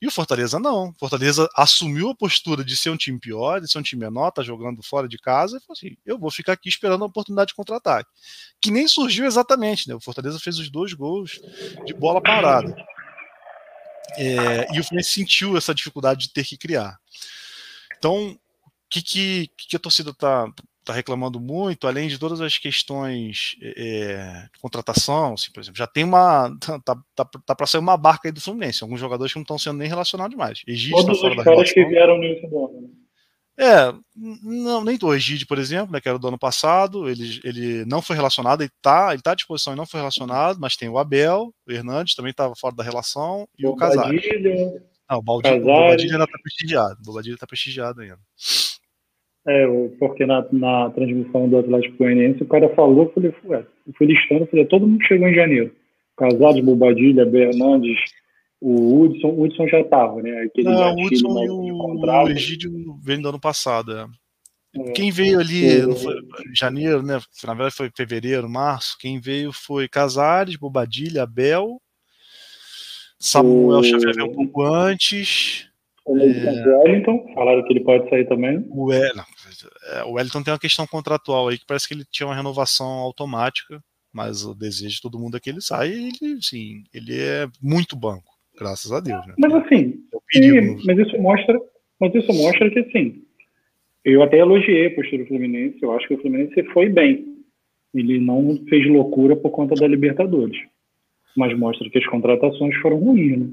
E o Fortaleza não. Fortaleza assumiu a postura de ser um time pior, de ser um time menor, tá jogando fora de casa, e falou assim: eu vou ficar aqui esperando a oportunidade de contra-ataque. Que nem surgiu exatamente, né? O Fortaleza fez os dois gols de bola parada. É, e o Fluminense sentiu essa dificuldade de ter que criar. Então, que, que, que a torcida está tá reclamando muito, além de todas as questões é, de contratação, assim, por exemplo, já tem uma. *laughs* Tá, tá, tá, tá para sair uma barca aí do Fluminense, alguns jogadores que não estão sendo nem relacionados mais. Egídio Todos tá os caras que vieram no Lisboa, né? É, não, nem o Egídio, por exemplo, né, que era do ano passado, ele, ele não foi relacionado, ele está ele tá à disposição e não foi relacionado, mas tem o Abel, o Hernandes também estava fora da relação, e o, o Casares. Não, o Baldini ainda está prestigiado, o Baldini está prestigiado ainda. É, porque na, na transmissão do Atlético Goianiense o cara falou, eu falei, ué, eu fui listando, falei, todo mundo chegou em janeiro. Casados, Bobadilha, Bernandes, o Hudson, o Hudson já estava, né? Aquele Não, o Hudson e o, o Egídio vem do ano passado, é. É, quem veio ali no janeiro, né? Na verdade foi fevereiro, março. Quem veio foi Casares, Bobadilha, Abel, Samuel o... Xavier veio um pouco antes. O é... Wellington, falaram que ele pode sair também. O, Wellington, é, o Wellington tem uma questão contratual aí que parece que ele tinha uma renovação automática, mas o desejo de todo mundo é que ele saia e ele, sim, ele é muito banco, graças a Deus. Né? Mas assim, é mas isso mostra, mas isso mostra que assim, eu até elogiei a postura do Fluminense, eu acho que o Fluminense foi bem. Ele não fez loucura por conta da Libertadores. Mas mostra que as contratações foram ruins, né?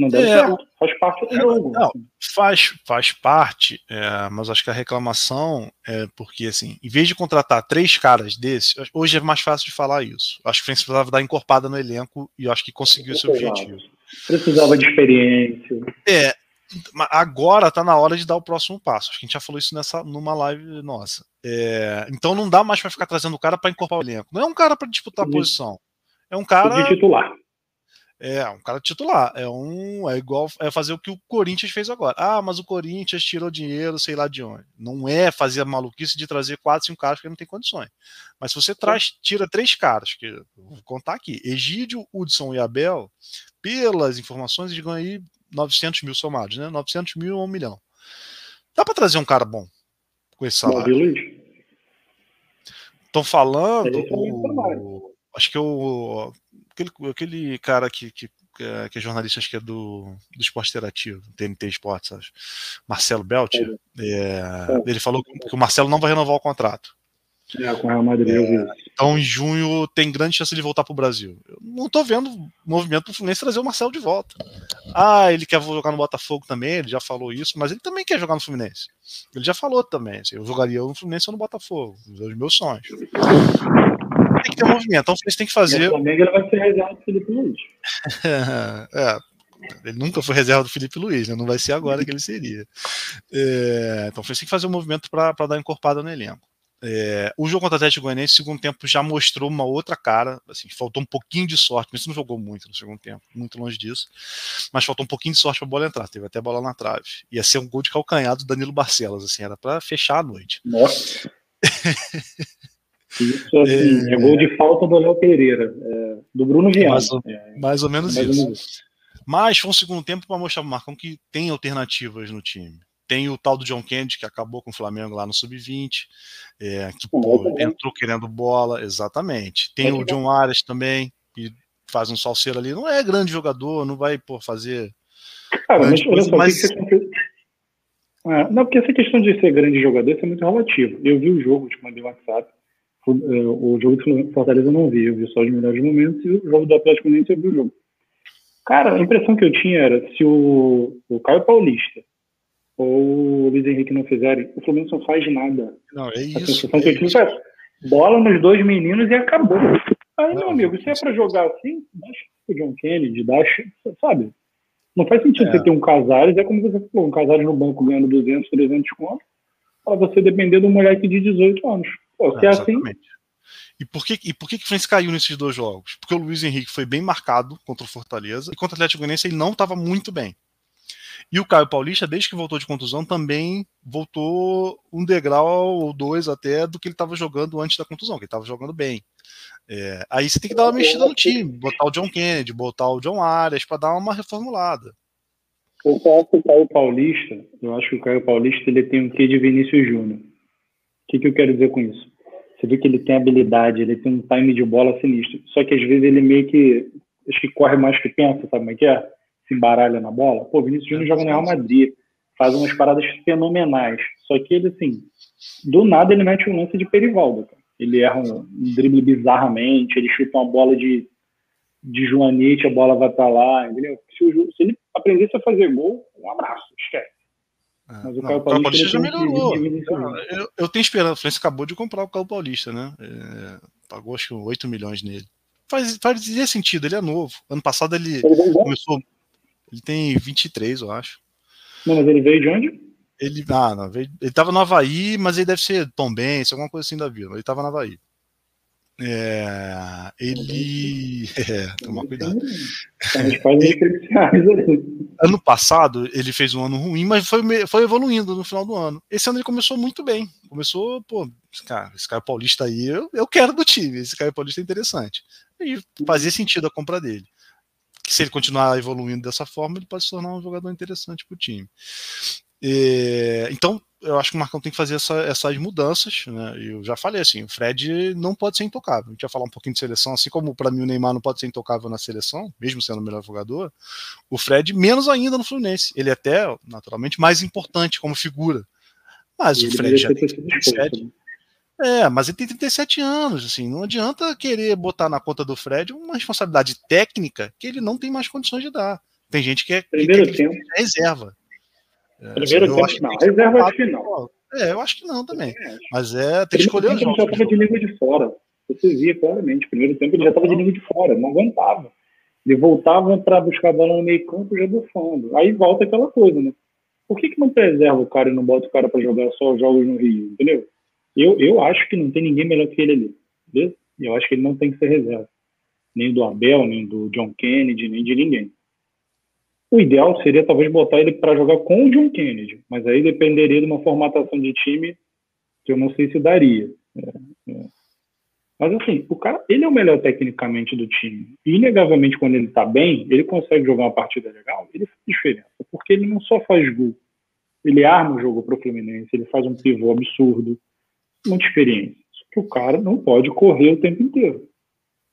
Não deve é, ser. Faz parte do é, jogo. Não, faz, faz parte, é, mas acho que a reclamação é porque, assim, em vez de contratar três caras desses, hoje é mais fácil de falar isso. Acho que o Fluminense precisava dar encorpada no elenco e acho que conseguiu esse objetivo. Precisava de experiência. É, agora tá na hora de dar o próximo passo. Acho que a gente já falou isso nessa, numa live nossa. É, então não dá mais para ficar trazendo o cara para encorpar o elenco. Não é um cara para disputar a posição. É um cara. De titular. É, um cara titular. É um. É igual é fazer o que o Corinthians fez agora. Ah, mas o Corinthians tirou dinheiro, sei lá de onde. Não é fazer a maluquice de trazer quatro, cinco caras que não tem condições. Mas se você traz, tira três caras, que vou contar aqui: Egídio, Hudson e Abel, pelas informações, eles ganham aí 900 mil somados, né? 900 mil a um milhão. Dá para trazer um cara bom com esse salário. Estão falando. O, acho que o aquele, aquele cara que, que, é, que é jornalista, acho que é do, do Esporte Interativo, TNT Esportes, acho. Marcelo Belt, é, é, ele falou que o Marcelo não vai renovar o contrato. É, com Real Madrid. É, então, em junho, tem grande chance de voltar para o Brasil. Eu não estou vendo movimento do Fluminense trazer o Marcelo de volta. Ah, ele quer jogar no Botafogo também, ele já falou isso, mas ele também quer jogar no Fluminense. Ele já falou também. Assim, eu jogaria no Fluminense ou no Botafogo. Os meus sonhos tem que ter movimento. Então o tem que fazer. O Flamengo ele vai ser reserva do Felipe Luiz. *laughs* é, ele nunca foi reserva do Felipe Luiz, né? não vai ser agora que ele seria. É, então o Fluminense tem que fazer um movimento para dar encorpada no elenco. É, o jogo contra o Atlético Goianiense, segundo tempo, já mostrou uma outra cara. Assim, faltou um pouquinho de sorte, mas não jogou muito no segundo tempo, muito longe disso. Mas faltou um pouquinho de sorte para a bola entrar. Teve até bola na trave. Ia ser um gol de calcanhar do Danilo Barcelos, assim, era para fechar a noite. Nossa. *laughs* Isso, assim, é... é gol de falta do Léo Pereira. É... do Bruno Viana. Mais ou, é, mais ou menos mais isso. Ou menos. Mas foi um segundo tempo para mostrar pro Marcão que tem alternativas no time. Tem o tal do John Kennedy, que acabou com o Flamengo lá no Sub-20, é, que pô, entrou querendo bola, exatamente. Tem é o John Arias também, que faz um salseiro ali. Não é grande jogador, não vai pô, fazer. Cara, mas olha só, mas... Que ah, não, porque essa questão de ser grande jogador isso é muito relativo. Eu vi o jogo, te mandei o WhatsApp. O, é, o jogo do Fortaleza eu não vi, eu vi só os melhores momentos, e o jogo do Atlético Mineiro eu vi o jogo. Cara, a impressão que eu tinha era se o, o Caio Paulista ou o Luiz Henrique não fizerem, o Fluminense não faz nada. Não, é isso. A sensação é que eu tinha foi bola nos dois meninos e acabou. Aí, não, meu amigo, se é para jogar assim, dá o John Kennedy, dá sabe? Não faz sentido é. você ter um Casares, é como você falou, um Casares no banco ganhando 200, 300 contos, para você depender de um moleque de 18 anos. Pô, é, é assim. E por que, e por que, que o Fluminense caiu nesses dois jogos? Porque o Luiz Henrique foi bem marcado contra o Fortaleza, e contra o Atlético Goianiense ele não estava muito bem. E o Caio Paulista, desde que voltou de contusão, também voltou um degrau ou dois até do que ele estava jogando antes da contusão, que ele estava jogando bem. É, aí você tem que dar uma mexida no time, botar o John Kennedy, botar o John Arias para dar uma reformulada. Eu acho que o Caio Paulista, eu acho que o Caio Paulista ele tem um quê de Vinícius Júnior. O que, que eu quero dizer com isso? Você vê que ele tem habilidade, ele tem um time de bola sinistro. Só que às vezes ele meio que acho que corre mais que pensa, sabe como é que é? se embaralha na bola. Pô, Vinícius Júnior joga no Real Madrid, faz umas paradas fenomenais. Só que ele, assim, do nada ele mete um lance de Perivaldo. Cara. Ele erra um, drible bizarramente, ele chuta uma bola de, de Joanete, a bola vai para lá, entendeu? Se, o, se, ele aprendesse a fazer gol, um abraço, esquece. É, Mas o Caio Paulista, já melhorou. Eu, eu, tenho esperança. O Fluminense acabou de comprar o Caio Paulista, né? É, pagou acho que 8 milhões nele. Faz, fazia sentido, ele é novo. Ano passado ele, ele começou ele tem 23, eu acho. Não, mas ele veio de onde? Ele, ah, não, veio, ele tava no Havaí, mas ele deve ser Tom Benz, alguma coisa assim da vida. Ele tava no Havaí. É, ele. *laughs* É, tomar cuidado. ano passado ele fez um ano ruim, mas foi, foi evoluindo no final do ano. Esse ano ele começou muito bem. Começou, pô, cara, esse cara paulista aí eu, eu quero do time. Esse cara paulista é interessante. E fazia sentido a compra dele que se ele continuar evoluindo dessa forma, ele pode se tornar um jogador interessante para o time. E, então, eu acho que o Marcão tem que fazer essa, essas mudanças. Né? Eu já falei assim: o Fred não pode ser intocável. A gente vai falar um pouquinho de seleção, assim como para mim o Neymar não pode ser intocável na seleção, mesmo sendo o melhor jogador. O Fred, menos ainda no Fluminense. Ele é até, naturalmente, mais importante como figura. Mas o Fred já tem 37. É, mas ele tem 37 anos, assim, não adianta querer botar na conta do Fred uma responsabilidade técnica que ele não tem mais condições de dar. Tem gente que é, Primeiro que, tempo. reserva. É, Primeiro assim, não. Reserva acho que não. É, eu acho que não também. Mas é, tem que escolher os jogos. Ele já estava de língua de fora. Você via claramente. Primeiro tempo ele já estava de língua de fora, não aguentava. Ele voltava para buscar a bola no meio campo já bufando. Aí volta aquela coisa, né? Por que, que não preserva o cara e não bota o cara para jogar só os jogos no Rio, entendeu? Eu, eu acho que não tem ninguém melhor que ele ali. Beleza? Eu acho que ele não tem que ser reserva. Nem do Abel, nem do John Kennedy, nem de ninguém. O ideal seria talvez botar ele para jogar com o John Kennedy, mas aí dependeria de uma formatação de time que eu não sei se daria. É, é. Mas assim, o cara, ele é o melhor tecnicamente do time. E, inegavelmente, quando ele está bem, ele consegue jogar uma partida legal, ele faz diferença. Porque ele não só faz gol, ele arma o jogo para o Fluminense, ele faz um pivô absurdo, muita experiência. Só que o cara não pode correr o tempo inteiro.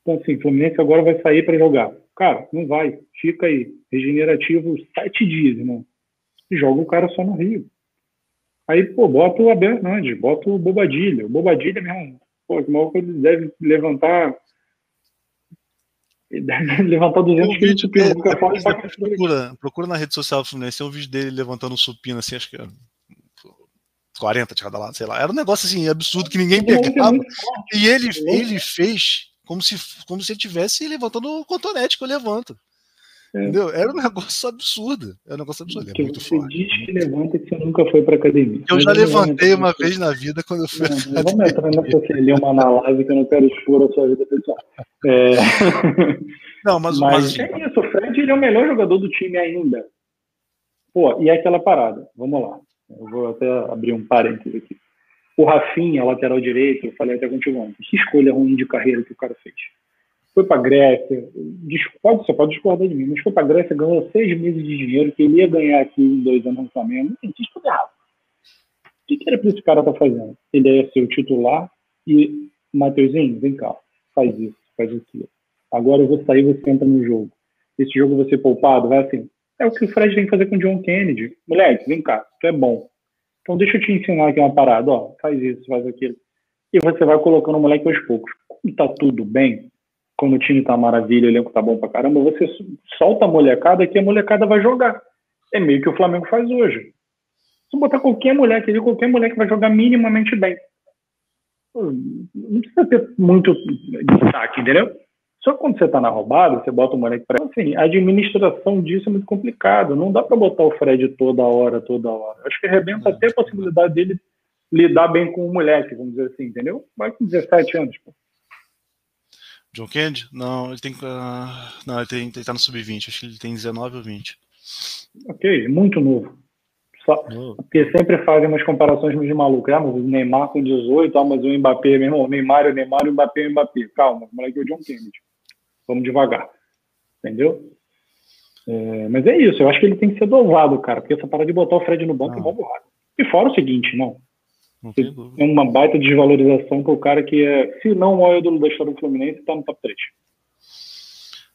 Então, assim, o Fluminense agora vai sair para jogar. Cara, não vai. Fica aí. Regenerativo sete dias, irmão. E joga o cara só no Rio. Aí, pô, bota o Abel Hernandes, bota o Bobadilha. O Bobadilha, mesmo, pô, que ele deve levantar. Ele deve *laughs* levantar 200 quilos de supino. Procura, procura na rede social do Fluminense, tem um vídeo dele levantando supino, assim, acho que é 40 de cada lado, sei lá. Era um negócio assim absurdo que ninguém pegava. E ele, ele fez como se, como se ele tivesse levantando o cotonete que eu levanto. É. Entendeu? Era um negócio absurdo. Era um negócio absurdo. É muito você forte. diz que levanta que você nunca foi para academia. Eu já levantei uma vez na vida quando eu fui. Não, vamos entrar nessa celeuma na live que eu não quero expor a sua vida pessoal. É... Não, mas, mas, mas... é isso. O Fred ele é o melhor jogador do time ainda. Pô, e é aquela parada. Vamos lá. Eu vou até abrir um parênteses aqui. O Rafinha, lateral direito, eu falei até contigo ontem, que escolha ruim de carreira que o cara fez. foi para Grécia, pode, você pode discordar de mim, mas foi para Grécia, ganhou seis meses de dinheiro que ele ia ganhar aqui em dois anos no Flamengo. Não tem tudo errado. O que, que era para esse cara estar tá fazendo? Ele ia ser o titular e, Mateuzinho, vem cá, faz isso, faz aquilo. Agora eu vou sair, você entra no jogo. Esse jogo vai ser poupado, vai assim. É o que o Fred que fazer com o John Kennedy. Moleque, vem cá, tu é bom. Então deixa eu te ensinar aqui uma parada, ó, faz isso, faz aquilo. E você vai colocando o moleque aos poucos. Como tá tudo bem, como o time tá maravilha, o elenco tá bom pra caramba, você solta a molecada que a molecada vai jogar. É meio que o Flamengo faz hoje. Se botar qualquer moleque ali, qualquer moleque vai jogar minimamente bem. Não precisa ter muito destaque, entendeu? Só que quando você está na roubada, você bota o moleque para. Assim, a administração disso é muito complicado. Não dá para botar o Fred toda hora, toda hora. Acho que arrebenta até a possibilidade dele lidar bem com o moleque, vamos dizer assim, entendeu? Vai com 17 anos, pô. John Kennedy? Não, ele tem. Uh, não, ele, tem, ele tá no sub-20, acho que ele tem 19 ou 20. Ok, muito novo. Só, porque sempre fazem umas comparações de maluco. Ah, mas o Neymar com 18, ah, mas o Mbappé, meu irmão, o Neymar é o Neymar, o Mbappé é o Mbappé. Calma, o moleque é o John Kennedy. Vamos devagar. Entendeu? É, mas é isso, eu acho que ele tem que ser dosado, cara, porque essa parada de botar o Fred no banco é mó burrado. E fora o seguinte, não. não é uma baita desvalorização para o cara que é, se não o maior ídolo da história do Fluminense, está no top 3.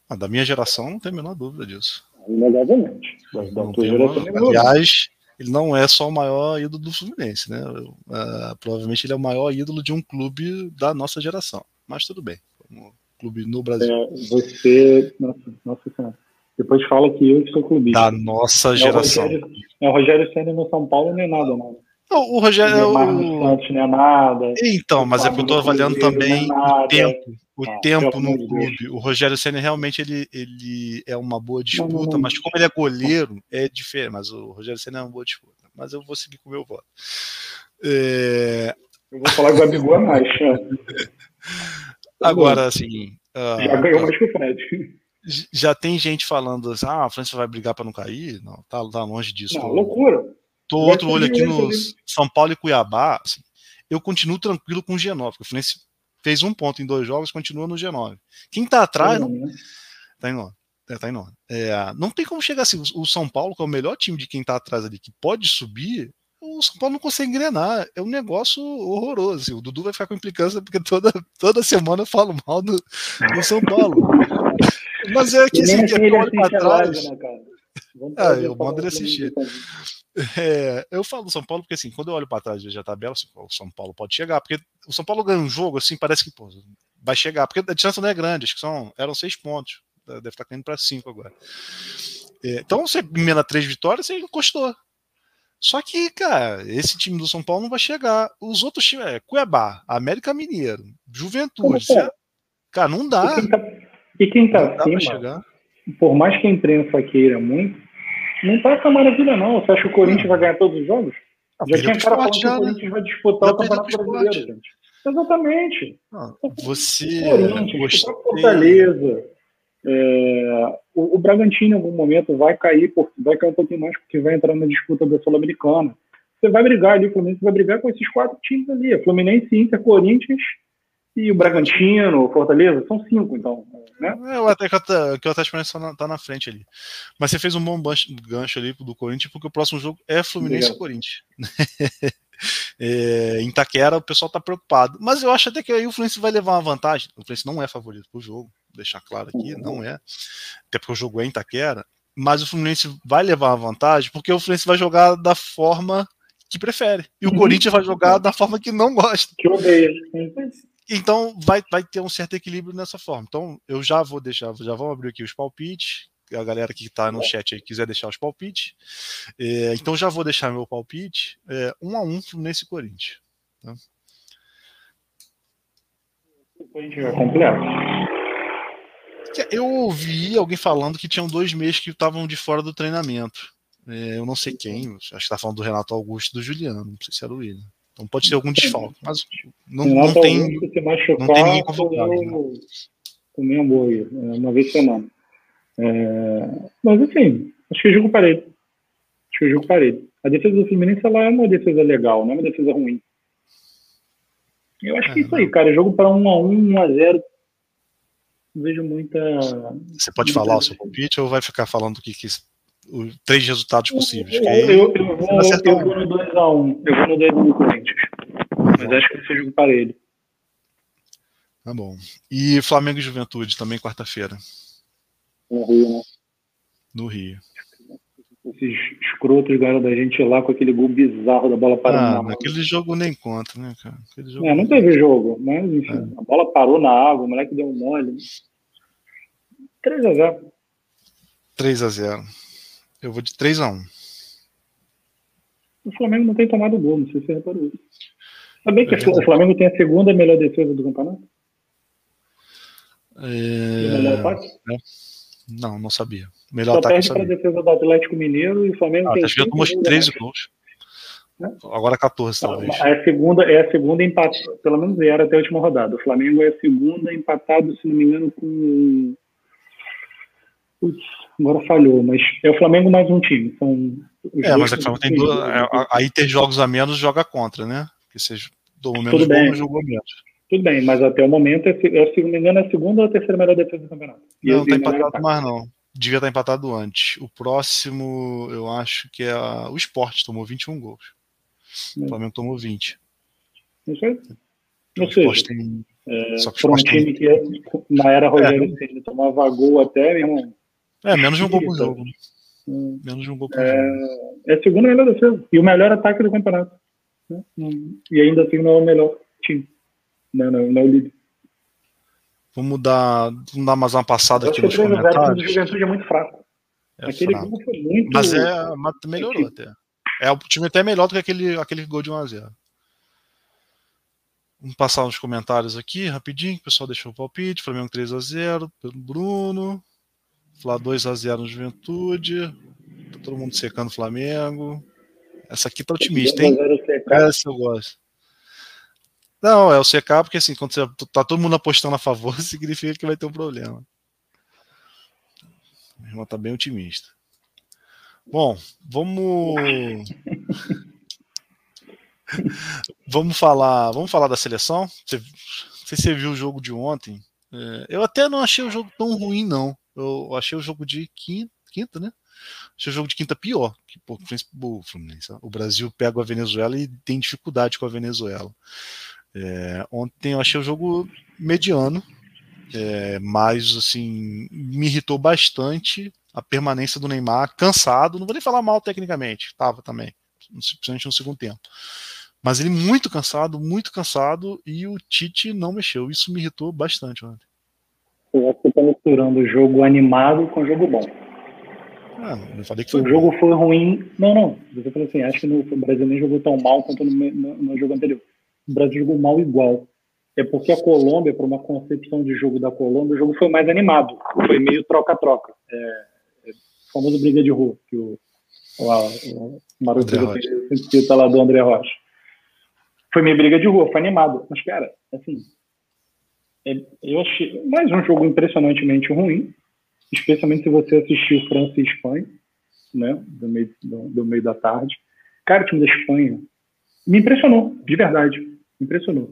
Ah, da minha geração, não tem a menor dúvida disso. Inegavelmente. Uma... Aliás, ele não é só o maior ídolo do Fluminense, né? Uh, provavelmente ele é o maior ídolo de um clube da nossa geração. Mas tudo bem clube no Brasil. É, você. Nossa, nossa. Depois fala que eu sou clubista. Da nossa geração. É o Rogério, é, Senna no São Paulo não é nada, não. Não, o Rogério. É o Santos não é nada. Então, mas é porque eu estou avaliando também é o tempo. O ah, tempo no clube. Deus. O Rogério Senna realmente ele, ele é uma boa disputa, não, não, mas como ele é goleiro, é diferente. Mas o Rogério Senna é uma boa disputa. Mas eu vou seguir com o meu voto. É... Eu vou falar que o Gabigol é mais. *laughs* Agora, assim. Uh, já ganhou mais que o Fred. Já tem gente falando assim, ah, a França vai brigar para não cair? Não, tá, tá longe disso. Não, loucura. Tô outro olho aqui nos São Paulo e Cuiabá. Assim, eu continuo tranquilo com o G9, porque o Fluminense fez um ponto em dois jogos, continua no G9. Quem tá atrás, tá não, né? tá em nove. É, tá em. É, não tem como chegar assim. O São Paulo, que é o melhor time de quem tá atrás ali, que pode subir, São Paulo não consegue engrenar. É um negócio horroroso. Assim. O Dudu vai ficar com implicância porque toda, toda semana eu falo mal do, do São Paulo. Mas é que assim, que para trás. Né, ah, eu mando ele assistir. É, eu falo do São Paulo porque assim, quando eu olho para trás vejo a tabela, assim, o São Paulo pode chegar, porque o São Paulo ganha um jogo assim, parece que pô, vai chegar, porque a distância não é grande, acho que são, eram seis pontos, deve estar caindo para cinco agora. É, então você emenda três vitórias, você encostou. Só que, cara, esse time do São Paulo não vai chegar. Os outros times, é Cuiabá, América Mineiro, Juventude. Você, cara, não dá. E quem tá, e quem tá acima, por mais que a imprensa queira muito, não tá essa maravilha, não. Você acha que o Corinthians vai ganhar todos os jogos? Ah, já tinha cara falando que o né? Corinthians vai disputar o Campeonato Brasileiro, gente. Exatamente. Ah, você. Corinthians, Fortaleza. É, o, o, Bragantino, em algum momento, vai cair, por, vai cair um pouquinho mais, porque vai entrar na disputa da Sul-Americana. Você vai brigar ali, o Fluminense vai brigar com esses quatro times ali: Fluminense, Inter, Corinthians e o Bragantino, Fortaleza. São cinco, então. Né? É, o Atlético, que o Atlético está na, frente ali. Mas você fez um bom gancho ali do Corinthians, porque o próximo jogo é Fluminense e Corinthians. *laughs* é, em Taquera, o pessoal está preocupado. Mas eu acho até que aí o Fluminense vai levar uma vantagem. O Fluminense não é favorito para o jogo deixar claro aqui, uhum. não é. Até porque o jogo é em Itaquera. Mas o Fluminense vai levar a vantagem porque o Fluminense vai jogar da forma que prefere. E o uhum. Corinthians vai jogar da forma que não gosta. Que odeia. Então vai, vai ter um certo equilíbrio nessa forma. Então eu já vou deixar, já vamos abrir aqui os palpites. A galera que está no chat aí quiser deixar os palpites. É, então já vou deixar meu palpite. É, um a um Fluminense e Corinthians. Tá? O Corinthians vai completo. Eu ouvi alguém falando que tinham dois meses que estavam de fora do treinamento. É, eu não sei quem, acho que está falando do Renato Augusto e do Juliano, não sei se era o William. Então pode ser algum desfalque, mas não, não tem, não tem ninguém convocado. Né? Também é um boa, é uma vez por semana. É, mas assim, acho que é jogo parede. Acho que é jogo parede. A defesa do Fluminense ela é uma defesa legal, não é uma defesa ruim. Eu acho que é isso aí, cara. Jogo para 1 a 1 1 a 0 vejo muita. Você pode muita... falar o seu palpite ou vai ficar falando o que, que os três resultados possíveis? Eu, eu, eu, eu vou, eu vou no 2x1. Eu vou no 2x1 do Corinthians. Mas acho que vai ser jogo parelho. Tá bom. E Flamengo e Juventude também quarta-feira. No Rio, né? No Rio. Esses escrotos ganharam da gente lá com aquele gol bizarro da bola parando ah, Aquele jogo nem conta, né, cara? Aquele jogo é, não teve jogo, mas enfim, é. a bola parou na água, o moleque deu um mole. 3x0. 3x0. Eu vou de 3x1. O Flamengo não tem tomado gol, não sei se você reparou isso. Sabia que é o Flamengo tem a segunda melhor defesa do campeonato? É... melhor ataque? É. Não, não sabia. Melhor Só ataque perde para a defesa do Atlético Mineiro e o Flamengo ah, tem. Acho que tomou 13 gols. É? Agora 14, talvez. É a segunda, é a segunda empate, pelo menos era até a última rodada. O Flamengo é a segunda empatado, se não me engano, com. Putz, agora falhou, mas é o Flamengo mais um time. São é, mas é que o Flamengo tem duas. É, aí ter jogos a menos joga contra, né? Porque você tomou menos gol, jogou menos. Tudo bem, mas até o momento, é, se não me engano, é a segunda ou a terceira melhor defesa do campeonato. E não, tá empatado mais não. Devia estar tá empatado antes. O próximo, eu acho que é a... o Sport, tomou 21 gols. O Flamengo tomou 20. Isso aí. Ou seja, tem... é, Só que um time tem... que na era Rogério é. tomava gol até, meu irmão. É, menos de um gol por jogo. Hum. Menos de um gol por é, jogo. É a segunda melhor defesa. E o melhor ataque do campeonato. Né? E ainda assim não é o melhor time. Não, não, não é líder. Vamos dar, vamos dar mais uma passada aqui nos comentários. O Juventude é muito fraco. É aquele fraco. gol foi muito. Mas, é, mas melhorou até. É, o time até melhor do que aquele, aquele gol de 1x0. Vamos passar nos comentários aqui rapidinho. O pessoal deixou o palpite. Flamengo 3x0 pelo Bruno. Flá 2x0 no Juventude. Tá todo mundo secando o Flamengo. Essa aqui tá otimista, hein? Essa eu gosto. Não, é o CK, porque assim, quando você, tá todo mundo apostando a favor, *laughs* significa que vai ter um problema. Meu irmão tá bem otimista. Bom, vamos. *laughs* vamos falar. Vamos falar da seleção. Você, não sei se você viu o jogo de ontem. É, eu até não achei o jogo tão ruim, não. Eu achei o jogo de quinta, quinta né? Achei o jogo de quinta pior. Que, pô, o Brasil pega a Venezuela e tem dificuldade com a Venezuela. É, ontem eu achei o jogo mediano, é, mas assim me irritou bastante a permanência do Neymar cansado. Não vou nem falar mal tecnicamente, estava também, principalmente no segundo tempo. Mas ele muito cansado, muito cansado, e o Tite não mexeu. Isso me irritou bastante ontem. Eu acho que está misturando o jogo animado com o jogo bom. Ah, não falei que foi o bom. jogo foi ruim. Não, não. Você falou assim, acho que no, o Brasil nem jogou tão mal quanto no, no, no jogo anterior o Brasil jogou mal igual. É porque a Colômbia, por uma concepção de jogo da Colômbia, o jogo foi mais animado. Foi meio troca-troca. É, é, famoso briga de rua, que o, lá, o Maroto cita lá do André Rocha. Foi meio briga de rua, foi animado. Mas, cara, assim, é, eu achei mais um jogo impressionantemente ruim, especialmente se você assistiu França e Espanha, né, do meio, do, do meio da tarde. Cara, o time da Espanha me impressionou, de verdade. Impressionou.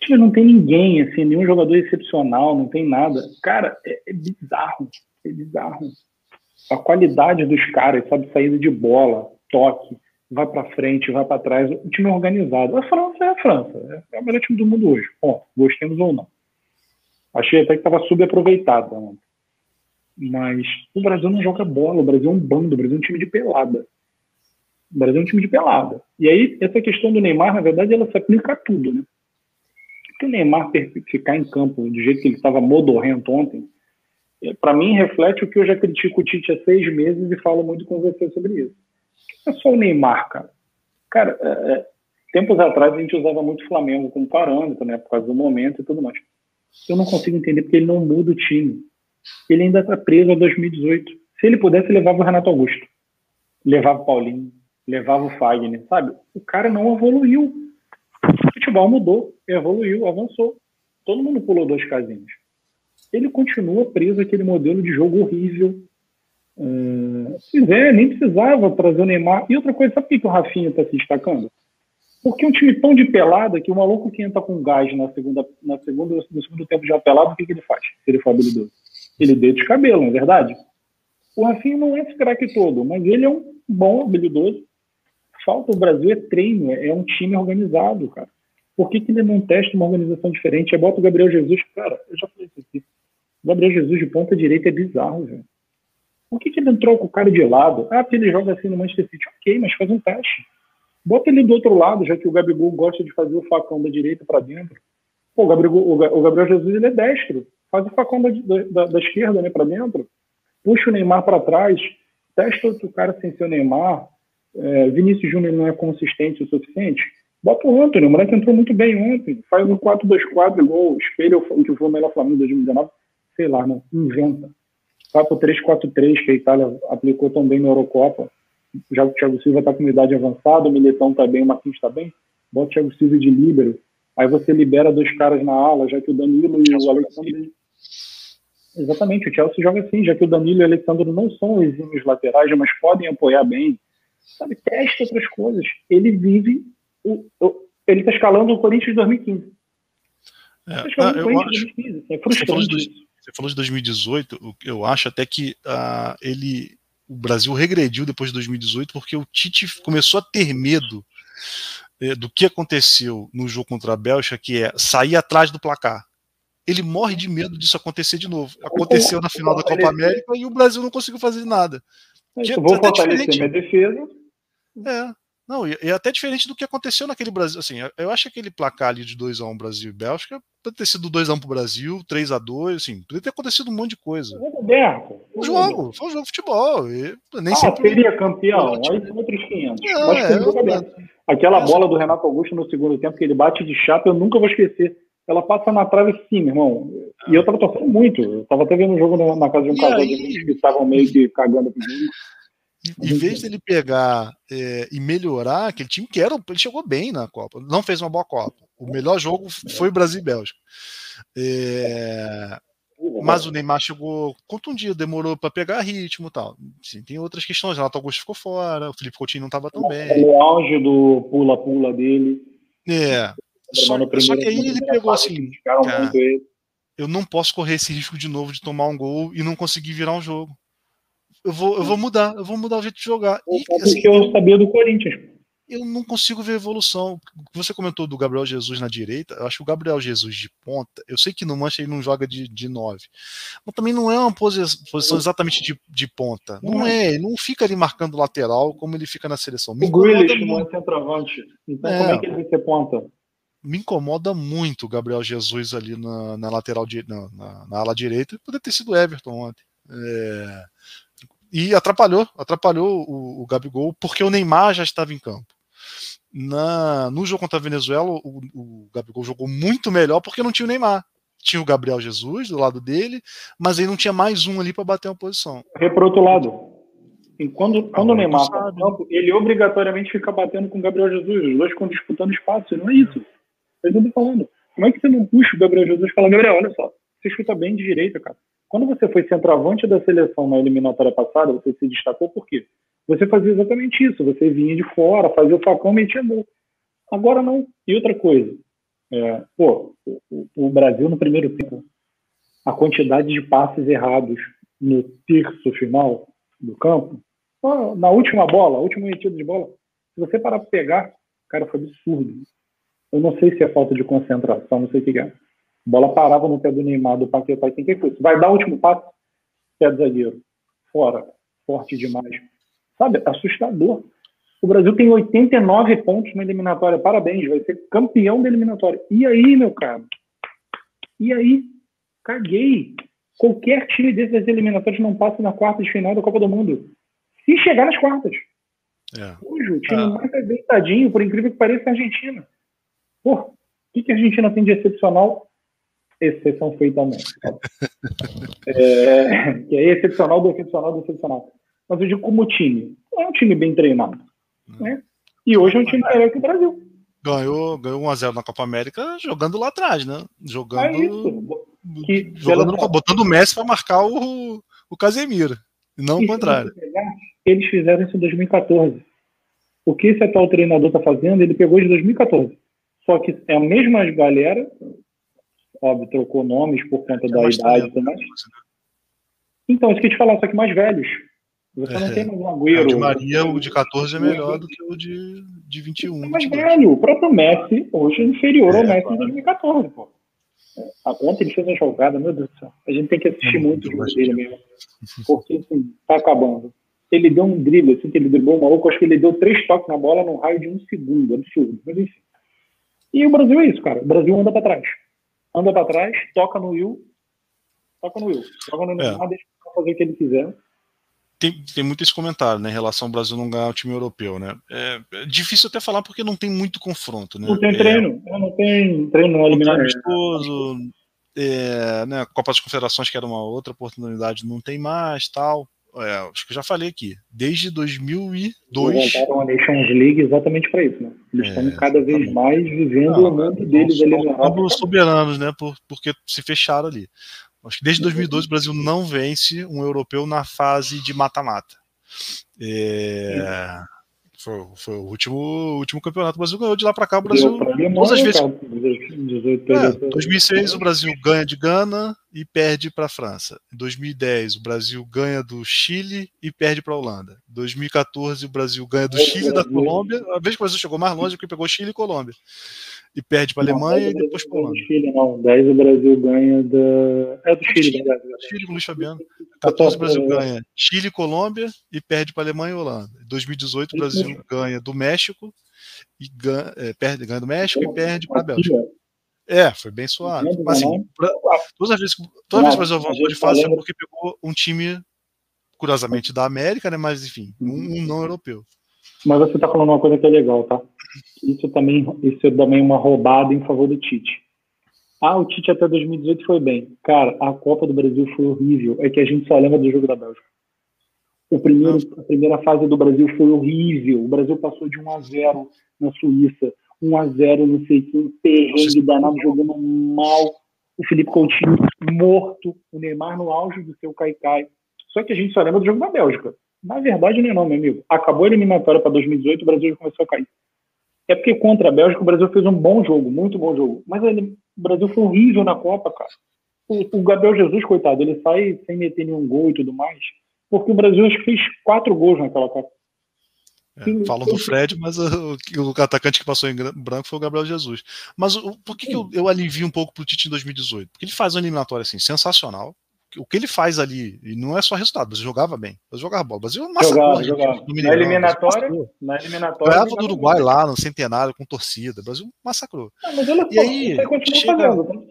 Time não tem ninguém, assim, nenhum jogador excepcional, não tem nada. Cara, é, é bizarro. É bizarro. A qualidade dos caras, sabe, saída de bola, toque, vai para frente, vai para trás. O time é organizado. A França é a França. É o melhor time do mundo hoje. Bom, gostemos ou não. Achei até que estava subaproveitado. Né? Mas o Brasil não joga bola. O Brasil é um bando. O Brasil é um time de pelada. O Brasil é um time de pelada. E aí, essa questão do Neymar, na verdade, ela se aplica a tudo, né? Porque o Neymar ficar em campo do jeito que ele estava modorrento ontem, é, para mim reflete o que eu já critico o Tite há seis meses e falo muito com você sobre isso. É só o Neymar, cara. Cara, é, é, tempos atrás a gente usava muito o Flamengo como parâmetro, né? Por causa do momento e tudo mais. Eu não consigo entender porque ele não muda o time. Ele ainda está preso a 2018. Se ele pudesse, levava o Renato Augusto. Levava o Paulinho levava o Fagner, sabe? O cara não evoluiu. O futebol mudou, evoluiu, avançou. Todo mundo pulou duas casinhas. Ele continua preso àquele modelo de jogo horrível. Uh, se quiser, nem precisava trazer o Neymar. E outra coisa, sabe por que o Rafinha está se destacando? Porque um time tão de pelada que o maluco que entra com gás na segunda, na segunda, no segundo tempo já pelado, o que, que ele faz? Se ele for habilidoso? Ele deita os cabelos, não é verdade? O Rafinha não é esse craque todo, mas ele é um bom habilidoso. Falta o Brasil é treino, é um time organizado, cara. Por que, que ele não testa uma organização diferente? Eu boto o Gabriel Jesus, cara, eu já falei isso aqui. O Gabriel Jesus de ponta direita é bizarro, velho. Por que, que ele entrou com o cara de lado? Ah, porque ele joga assim no Manchester City. Ok, mas faz um teste. Bota ele do outro lado, já que o Gabigol gosta de fazer o facão da direita para dentro. Pô, o, Gabriel, o Gabriel Jesus ele é destro. Faz o facão da, da, da esquerda né, para dentro. Puxa o Neymar para trás. Testa outro cara sem ser o Neymar. É, Vinícius Júnior não é consistente o suficiente. Bota o Antônio. O moleque entrou muito bem ontem. Faz um 4-2-4 igual o espelho o que foi o melhor Flamengo de 2019. Sei lá, não. Inventa. Vai pro 3-4-3 que a Itália aplicou também na Eurocopa já que o Thiago Silva está com idade avançada, o Militão está bem, o Marquinhos está bem, bota o Thiago Silva de líbero, aí você libera dois caras na ala, já que o Danilo e o Alexandre... Exatamente, o Chelsea joga assim, já que o Danilo e o Alexandre não são exímios laterais, mas podem apoiar bem. Sabe, testa outras coisas. Ele vive, o, o ele está escalando o Corinthians de 2015. É, tá escalando o Corinthians de 2015. É frustrante. Você falou de 2018, eu acho até que uh, ele o Brasil regrediu depois de 2018 porque o Tite começou a ter medo é, do que aconteceu no jogo contra a Bélgica, que é sair atrás do placar. Ele morre de medo disso acontecer de novo. Aconteceu na final da Copa América e o Brasil não conseguiu fazer nada. Que é, vou fortalecer minha defesa. É, não, e é até diferente do que aconteceu naquele Brasil. Assim, eu acho que aquele placar ali de 2x1 Brasil e Bélgica pode ter sido 2x1 pro Brasil, 3x2, assim, poderia ter acontecido um monte de coisa. Roberto, um jogo, foi um jogo de futebol. E nem ah, sempre... seria campeão, aí são outros 500. É, Mas é, Aquela é, bola do Renato Augusto no segundo tempo, que ele bate de chapa, eu nunca vou esquecer. Ela passa na trave sim, meu irmão. E eu tava torcendo muito. Eu tava até vendo um jogo na, casa de um casal de que estavam meio que cagando pro jogo. *laughs* Em vez dele pegar é, e melhorar aquele time, que era, ele chegou bem na Copa, não fez uma boa Copa. O melhor jogo foi Brasil e Bélgica. É, mas o Neymar chegou contundido, demorou para pegar ritmo e tal. Sim, tem outras questões. Renato Augusto ficou fora, o Felipe Coutinho não estava tão bem. O auge do pula-pula dele. É. Só, só, que aí ele pegou assim. Cara, eu não posso correr esse risco de novo de tomar um gol e não conseguir virar um jogo eu vou, eu vou mudar, eu vou mudar o jeito de jogar. E, assim, que eu sabia do Corinthians. Eu não consigo ver evolução. Você comentou do Gabriel Jesus na direita. Eu acho que o Gabriel Jesus de ponta. Eu sei que no Mancha ele não joga de, de nove, mas também não é uma posição, exatamente de, de ponta. Não, não é. Ele não fica ali marcando lateral como ele fica na seleção. Me o Grealish não é centroavante. Então é. como é que ele vai ser ponta? Me incomoda muito o Gabriel Jesus ali na, na lateral de, na, na, na, ala direita. Poderia ter sido Everton ontem. É, e atrapalhou, atrapalhou o, o Gabigol, porque o Neymar já estava em campo. Na, no jogo contra a Venezuela, o, o Gabigol jogou muito melhor porque não tinha o Neymar. Tinha o Gabriel Jesus do lado dele, mas aí não tinha mais um ali para bater uma posição. É para outro lado. E quando, quando ah, o Neymar está no campo, ele obrigatoriamente fica batendo com o Gabriel Jesus. Os dois ficam disputando espaço, não é isso. Eu tô falando. Como é que você não puxa o Gabriel Jesus e fala, Gabriel, olha só, você chuta bem de direita, cara. Quando você foi centroavante da seleção na eliminatória passada, você se destacou por quê? Você fazia exatamente isso. Você vinha de fora, fazia o facão metia gol. Agora não. E outra coisa. É, pô, o, o, Brasil no primeiro tempo, a quantidade de passes errados no terço final do campo, na última bola, última metida de bola, se você parar para pegar, cara, foi absurdo. Eu não sei se é falta de concentração, não sei o que é bola parava no pé do Neymar, do Paquetá, quem que foi? Vai dar o último passo? Pé do zagueiro. Fora. Forte demais. Sabe? Assustador. O Brasil tem 89 pontos na eliminatória. Parabéns, vai ser campeão da eliminatória. E aí, meu caro? E aí? Caguei. Qualquer time desses eliminatórios não passa na quarta de final da Copa do Mundo. Se chegar nas quartas. É. Hoje, o time ah. mais ajeitadinho, por incrível que pareça, é a Argentina. Pô, o que, que a Argentina tem de excepcional? exceção feita ao *laughs* é, que é excepcional do excepcional do excepcional. Mas eu digo como time. É um time bem treinado. Né? E hoje é um time melhor que o Brasil. Ganhou, ganhou 1x0 na Copa América jogando lá atrás, né? Jogando. É isso. Que, jogando no, botando o Messi para marcar o, o Casemiro. E não o contrário. Eles fizeram isso em 2014. O que esse atual treinador está fazendo, ele pegou de 2014. Só que é a mesma galera, óbvio, trocou nomes por conta é da idade também. Né? Então, isso que eu te falar, só que mais velhos. Você é. não tem mais um Agüero. O de Maria, o de 14 é melhor do que o de, de 21. É mais velho. O próprio Messi hoje é inferior é, ao Messi claro. em 2014, pô. Ontem ele fez uma jogada, meu Deus do céu. A gente tem que assistir muito, muito o dele mesmo. Porque, assim, tá acabando. Ele deu um drible, assim, que ele driblou o maluco, acho que ele deu três toques na bola no raio de um segundo. Absurdo. Mas enfim. E o Brasil é isso, cara. O Brasil anda pra trás. Anda pra trás, toca no Will, toca no Will. Toca no Neymar, é. deixa ele fazer o que ele quiser tem, tem muito esse comentário, né, em relação ao Brasil não ganhar o time europeu, né? É, é difícil até falar porque não tem muito confronto, né? Não tem treino, é, não tem treino no eliminatório. É, né, Copa das Confederações, que era uma outra oportunidade, não tem mais, tal. É, acho que eu já falei aqui. Desde 2002. Eles montaram a Nations League exatamente para isso, né? Eles estão é, cada vez mais vivendo o mundo deles ali na soberanos, né? Por, porque se fecharam ali. Acho que desde 2012 o Brasil não vence um europeu na fase de mata-mata. É, foi, foi, o último, último campeonato. O Brasil ganhou de lá para cá. O Brasil, todas as vezes. É, 2006 o Brasil ganha de Gana e perde para a França. Em 2010 o Brasil ganha do Chile e perde para a Holanda. Em 2014 o Brasil ganha do Chile e da Colômbia. A vez que o Brasil chegou mais longe, que pegou Chile e Colômbia e perde para a Alemanha e depois para a Holanda. Chile, não. 10 o Brasil ganha da. É do Chile, Chile, com o Luiz Fabiano. 14 o Brasil ganha Chile, Colômbia e perde para a Alemanha e Holanda. Em 2018 o Brasil ganha do México e ganha, é, perde, ganha do México e perde para a Bélgica. É, foi bem suave. Mas assim, pra, todas as vezes, toda vez que o Brasil avançou de fase é porque pegou um time, curiosamente, da América, né? Mas enfim, um, um não europeu. Mas você está falando uma coisa que é legal, tá? Isso também, isso é também uma roubada em favor do Tite. Ah, o Tite até 2018 foi bem. Cara, a Copa do Brasil foi horrível. É que a gente só lembra do jogo da Bélgica. O primeiro, a primeira fase do Brasil foi horrível. O Brasil passou de 1 a 0 na Suíça, 1 a 0 não sei que, um perrengue danado, jogando mal. O Felipe Coutinho morto, o Neymar no auge do seu caicai. Só que a gente só lembra do jogo da Bélgica. Na verdade, não é não, meu amigo. Acabou a eliminatória para 2018, o Brasil já começou a cair. É porque contra a Bélgica o Brasil fez um bom jogo, muito bom jogo. Mas ele, o Brasil foi horrível na Copa, cara. O, o, Gabriel Jesus, coitado, ele sai sem meter nenhum gol e tudo mais. Porque o Brasil acho que fez quatro gols naquela Copa. É, falam do Fred, mas o, o, atacante que passou em branco foi o Gabriel Jesus. Mas o, por que, que eu, eu alivio um pouco pro Tite em 2018? Porque ele faz uma eliminatória assim, sensacional o que ele faz ali, e não é só resultado, você jogava bem, você jogava bola. O Brasil massacrou jogava, na eliminatória, na eliminatória. Ganhava do Uruguai lá no centenário com torcida. O Brasil massacrou. Ah, mas olha e aí, chega, fazendo?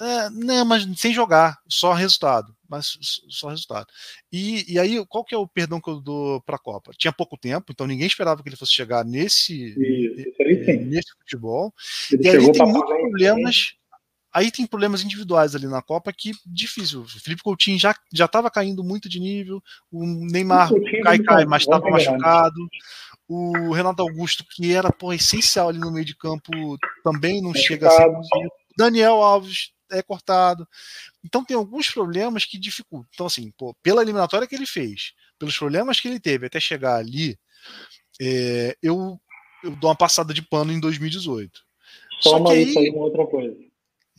É, não, mas sem jogar, só resultado. Mas só resultado. E, e aí, qual que é o perdão que eu dou para a Copa? Tinha pouco tempo, então ninguém esperava que ele fosse chegar nesse, Isso, aí, nesse futebol. Ele e aí tem muitos problemas Aí tem problemas individuais ali na Copa que difícil. O Felipe Coutinho já já estava caindo muito de nível, o Neymar cai cai, mas estava machucado. O Renato Augusto, que era pô, essencial ali no meio de campo, também não é chega a ser. Daniel Alves é cortado. Então tem alguns problemas que dificultam. Então, assim, pô, pela eliminatória que ele fez, pelos problemas que ele teve até chegar ali, é, eu, eu dou uma passada de pano em 2018. Só Só que aí, isso aí uma outra coisa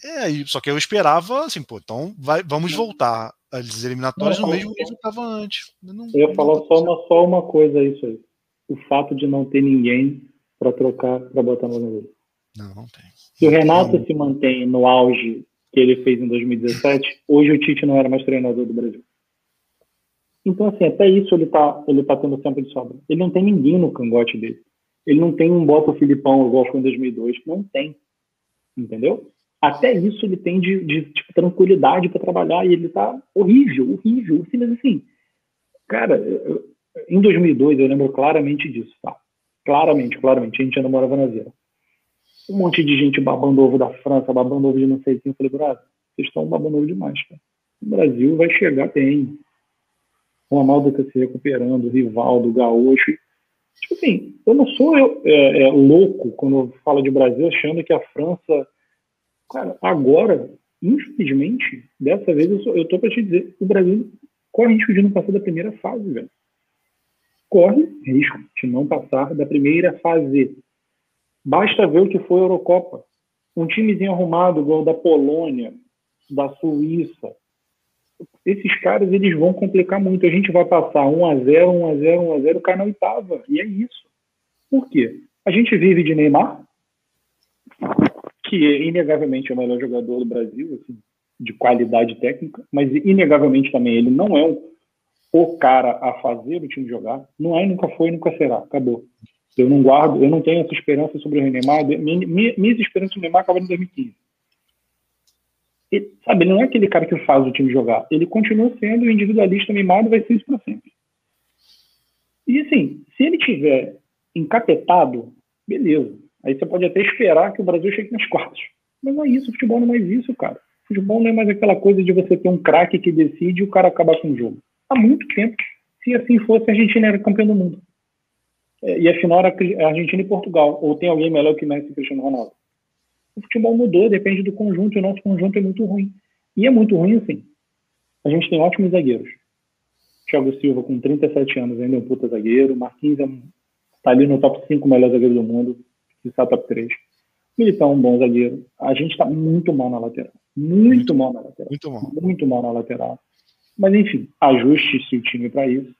é, só que eu esperava, assim, pô, então vai, vamos voltar às eliminatórias no mesmo nível que estava antes. Não, eu ia falar só uma, só uma coisa isso aí. O fato de não ter ninguém para trocar, para botar no lugar Não, não tem. Se o Renato não. se mantém no auge que ele fez em 2017, hoje o Tite não era mais treinador do Brasil. Então, assim, até isso ele tá, ele tá tendo tempo de sobra. Ele não tem ninguém no cangote dele. Ele não tem um bota Filipão igual foi em 2002. Não tem. Entendeu? até isso ele tem de, de tipo, tranquilidade para trabalhar e ele tá horrível, horrível. Assim, mas assim, cara, eu, em 2002 eu lembro claramente disso, tá? Claramente, claramente. A gente ainda morava na Zera. Um monte de gente babando ovo da França, babando ovo de não sei quem. Eu falei, brother, vocês estão babando ovo demais, cara. O Brasil vai chegar bem. O Ronaldo tá se recuperando, o Rivaldo, Gaúcho. Tipo assim, eu não sou eu, é, é, louco quando eu falo de Brasil achando que a França Cara, agora, infelizmente, dessa vez eu, sou, eu tô para te dizer, o Brasil corre risco de não passar da primeira fase, velho. corre risco de não passar da primeira fase. Basta ver o que foi a Eurocopa. Um timezinho arrumado, igual da Polônia, da Suíça. Esses caras, eles vão complicar muito. A gente vai passar 1 a 0 1 a 0 1 a 0 cai na oitava. E é isso. Por quê? A gente vive de Neymar, que é inegavelmente é o melhor jogador do Brasil, assim, de qualidade técnica, mas inegavelmente também ele não é o cara a fazer o time jogar. Não é, nunca foi, nunca será. Acabou. Eu não guardo, eu não tenho essa esperança sobre o Neymar. Minha, minha, esperança no Neymar acaba em 2015. Ele, sabe, ele não é aquele cara que faz o time jogar. Ele continua sendo individualista mimado vai ser isso para sempre. E assim, se ele tiver encapetado, beleza. Aí você pode até esperar que o Brasil chegue nas quartas. Mas não é isso, o futebol não é mais isso, cara. O futebol não é mais aquela coisa de você ter um craque que decide e o cara acabar com o jogo. Há muito tempo, se assim fosse, a Argentina era campeão do mundo. É, e afinal era a Argentina e Portugal. Ou tem alguém melhor que Messi e Cristiano Ronaldo? O futebol mudou, depende do conjunto, e o nosso conjunto é muito ruim. E é muito ruim assim. A gente tem ótimos zagueiros. Thiago Silva, com 37 anos, ainda é um puta zagueiro. Marquinhos é um, tá ali no top 5 melhores zagueiros do mundo, que está top 3. Militão é um bom zagueiro. A gente está muito mal na lateral. Muito, muito mal na lateral. Muito mal. Muito mal na lateral. Mas, enfim, ajuste-se o time para isso.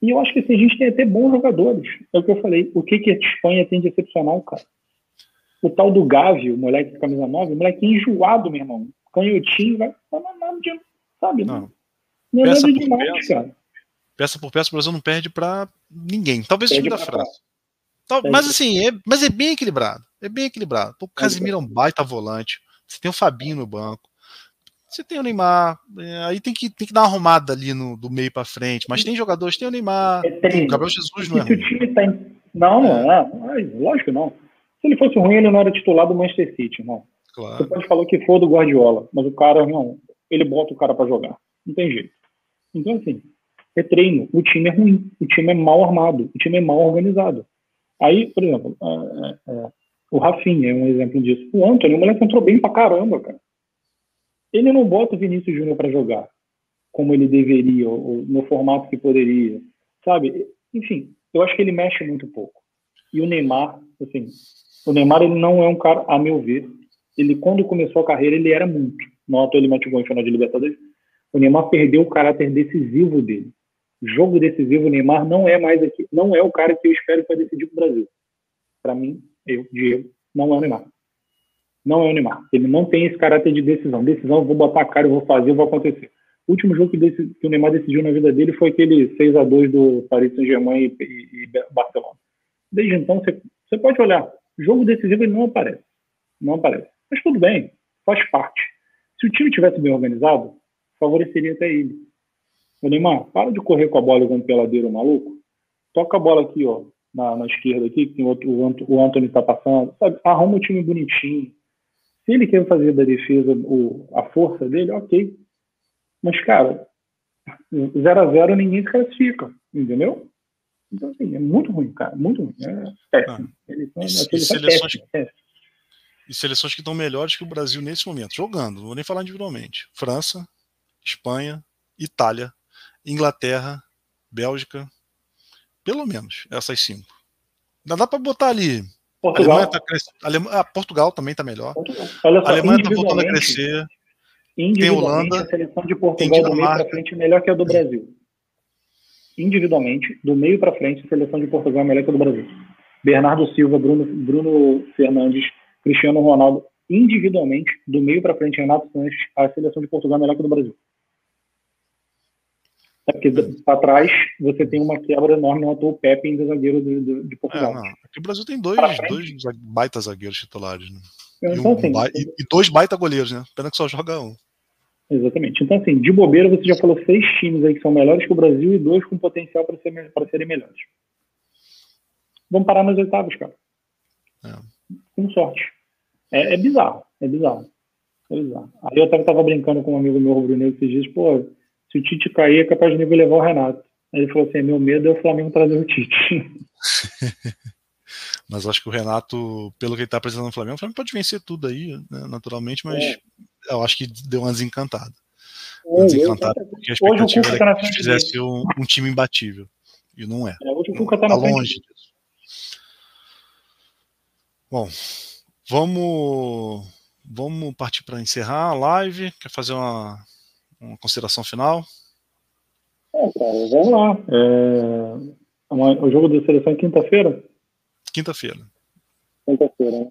E eu acho que assim, a gente tem até bons jogadores. É o que eu falei. O que, que a Espanha tem de excepcional, cara? O tal do Gavi, o moleque de camisa 9, o moleque enjoado, meu irmão. Canhotinho, vai. Não, não, de, sabe? Não. não é peça demais, peça, cara. Peça por peça, o Brasil não perde para ninguém. Talvez o time da França. Tal, mas assim, é, mas é bem equilibrado. É bem equilibrado. O Casimiro é um baita volante. Você tem o Fabinho no banco. Você tem o Neymar, é, aí tem que, tem que dar uma arrumada ali no, do meio para frente, mas tem jogadores, tem o Neymar, é, tem, o Gabriel Jesus não é. O time tá em... Não, não é. Lógico não. Se ele fosse ruim, ele não era titular do Manchester City, irmão. Claro. Você pode falar que for do Guardiola, mas o cara, não, ele bota o cara para jogar. Não tem jeito. Então, assim, é treino. O time é ruim, o time é mal armado, o time é mal organizado. Aí, por exemplo, é, é, o Rafinha é um exemplo disso. O Antônio, o moleque entrou bem pra caramba, cara ele não bota o Vinícius Júnior para jogar como ele deveria, ou no formato que poderia, sabe? Enfim, eu acho que ele mexe muito pouco. E o Neymar, assim, o Neymar ele não é um cara, a meu ver, ele quando começou a carreira ele era muito. Nota ele mete gol em final de Libertadores. O Neymar perdeu o caráter decisivo dele. Jogo decisivo, o Neymar não é mais aqui, não é o cara que eu espero para decidir o Brasil. Para mim, eu, Diego, não é o Neymar não é o Neymar. Ele não tem esse caráter de decisão. Decisão, vou botar a cara, eu vou fazer, vou acontecer. O último jogo que, que, o Neymar decidiu na vida dele foi aquele 6 a 2 do Paris Saint-Germain e, e, e, Barcelona. Desde então, você, pode olhar. Jogo decisivo ele não aparece. Não aparece. Mas tudo bem, faz parte. Se o time tivesse bem organizado, favoreceria até ele. O Neymar, para de correr com a bola igual um peladeiro maluco. Toca a bola aqui, ó, na, na esquerda aqui, que o, outro, o Anthony está passando. Sabe? Arruma o time bonitinho se ele quer fazer da defesa o, a força dele, ok. Mas, cara, 0 a 0 ninguém se classifica, entendeu? Então, assim, é muito ruim, cara, muito ruim. É péssimo. Ah, e, e, seleções, péssimo, e seleções que estão melhores que o Brasil nesse momento, jogando, não vou nem falar individualmente. França, Espanha, Itália, Inglaterra, Bélgica, pelo menos essas cinco. Ainda dá para botar ali Portugal. Alemanha tá crescendo. Ah, Portugal também está melhor. Olha só, a Alemanha está voltando a crescer. Tem Holanda. A seleção de Portugal do meio para frente é melhor que a do Brasil. Individualmente, do meio para frente, a seleção de Portugal é melhor que a do Brasil. Bernardo Silva, Bruno, Bruno Fernandes, Cristiano Ronaldo, individualmente, do meio para frente, Renato Sanches, a seleção de Portugal é melhor que a do Brasil. É porque para trás você tem uma quebra enorme no atual Pepe ainda zagueiro de, de, de Portugal. É, Aqui o Brasil tem dois, dois baita zagueiros titulares, né? Então, e, um, assim, e, e, dois baita goleiros, né? Pena que só joga um. Exatamente. Então, assim, de bobeira você já falou seis times aí que são melhores que o Brasil e dois com potencial para ser, serem melhores. Vamos parar nas oitavas, cara. É. Com sorte. É, é, bizarro, é bizarro. É bizarro. Aí eu até tava brincando com um amigo meu rubro-negro esses dias, pô, se o Tite cair, é capaz de levar o Renato. Aí ele falou assim: meu medo é o Flamengo trazer o Tite. *laughs* mas acho que o Renato, pelo que ele está apresentando no Flamengo, o Flamengo pode vencer tudo aí, né, naturalmente, mas é. eu acho que deu uma desencantada. Uma desencantada, porque a expectativa era que fizesse um, um, time imbatível. E não é. é hoje o Cuca está tá longe disso. Bom, vamos, vamos partir para encerrar a live. Quer fazer uma, uma consideração final? É, cara, vamos lá. É... O jogo da seleção é quinta-feira? Quinta-feira. Quinta-feira, né?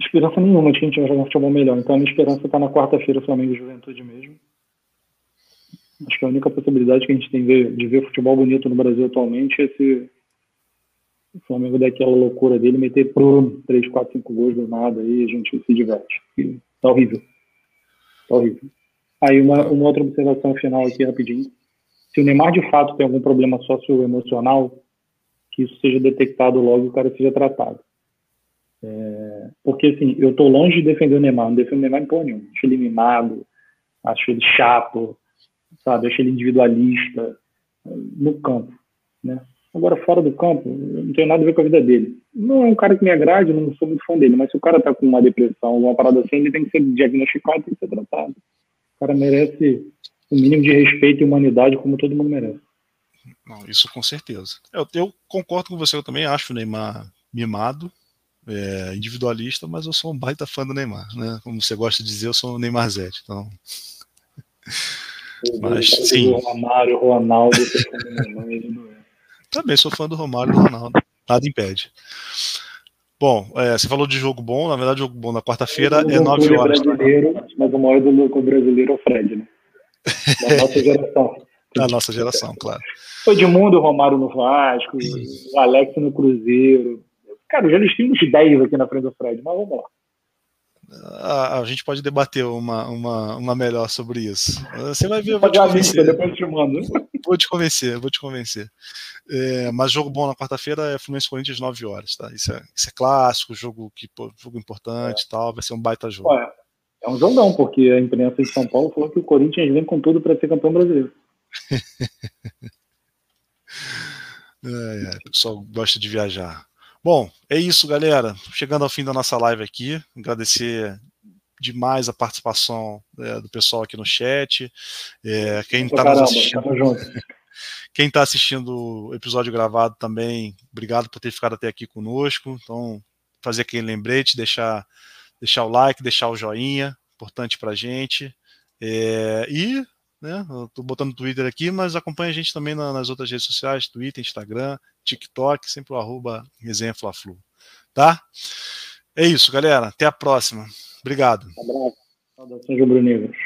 Esperança nenhuma de que a gente vai jogar um futebol melhor. Então a minha esperança está na quarta-feira, Flamengo e Juventude mesmo. Acho que a única possibilidade que a gente tem de ver futebol bonito no Brasil atualmente é se o Flamengo der aquela loucura dele, meter pro 3, 4, 5 gols do nada aí a gente se diverte. E tá horrível. Tá horrível. Aí uma, uma outra observação final aqui rapidinho. Se o Neymar de fato tem algum problema socioemocional, que isso seja detectado logo e o cara seja tratado. É, porque assim, eu tô longe de defender o Neymar, não defendo o Neymar em porra nenhuma. Acho ele mimado, acho ele chato, sabe? Acho ele individualista no campo, né? Agora, fora do campo, não tem nada a ver com a vida dele. Não é um cara que me agrade, não sou muito fã dele, mas se o cara tá com uma depressão, uma parada assim, ele tem que ser diagnosticado, tem que ser tratado. O cara merece o mínimo de respeito e humanidade como todo mundo merece. Não, isso com certeza. Eu, eu concordo com você, eu também acho o Neymar mimado, é, individualista, mas eu sou um baita fã do Neymar, né? Como você gosta de dizer, eu sou o Neymar Zete, então... Mas, sim. Romário, Ronaldo, *laughs* Também sou fã do Romário e do Ronaldo. Nada impede. Bom, é, você falou de jogo bom, na verdade, jogo bom na quarta-feira é 9 horas. Brasileiro, mas o maior do louco brasileiro é o Fred, né? Da *laughs* nossa geração. da nossa geração, claro. Foi de mundo o Romário no Vasco, o Alex no Cruzeiro. Cara, já listei uns 10 aqui na frente do Fred, mas vamos lá a, a, gente pode debater uma, uma, uma melhor sobre isso. Você vai ver, eu vou te convencer. Depois te mando. Vou te convencer, vou te convencer. É, mas jogo bom na quarta-feira é Fluminense Corinthians 9 horas, tá? Isso é, isso é clássico, jogo, que, jogo importante é. tal, vai ser um baita jogo. É um jogão, porque a imprensa de São Paulo falou que o Corinthians vem com tudo para ser campeão brasileiro. *laughs* é, é, o pessoal gosta de viajar. Bom, é isso, galera. Chegando ao fim da nossa live aqui, agradecer demais a participação é, do pessoal aqui no chat. É, quem está nos assistindo. *laughs* Quem está assistindo o episódio gravado também, obrigado por ter ficado até aqui conosco. Então, fazer aquele lembrete, deixar, deixar o like, deixar o joinha, importante para a gente. É, e né? Estou botando Twitter aqui, mas acompanha a gente também nas outras redes sociais, Twitter, Instagram, TikTok, sempre o arroba resenha Fla-Flu. Tá? É isso, galera. Até a próxima. Obrigado. Um abraço. Saudações rubro-negras.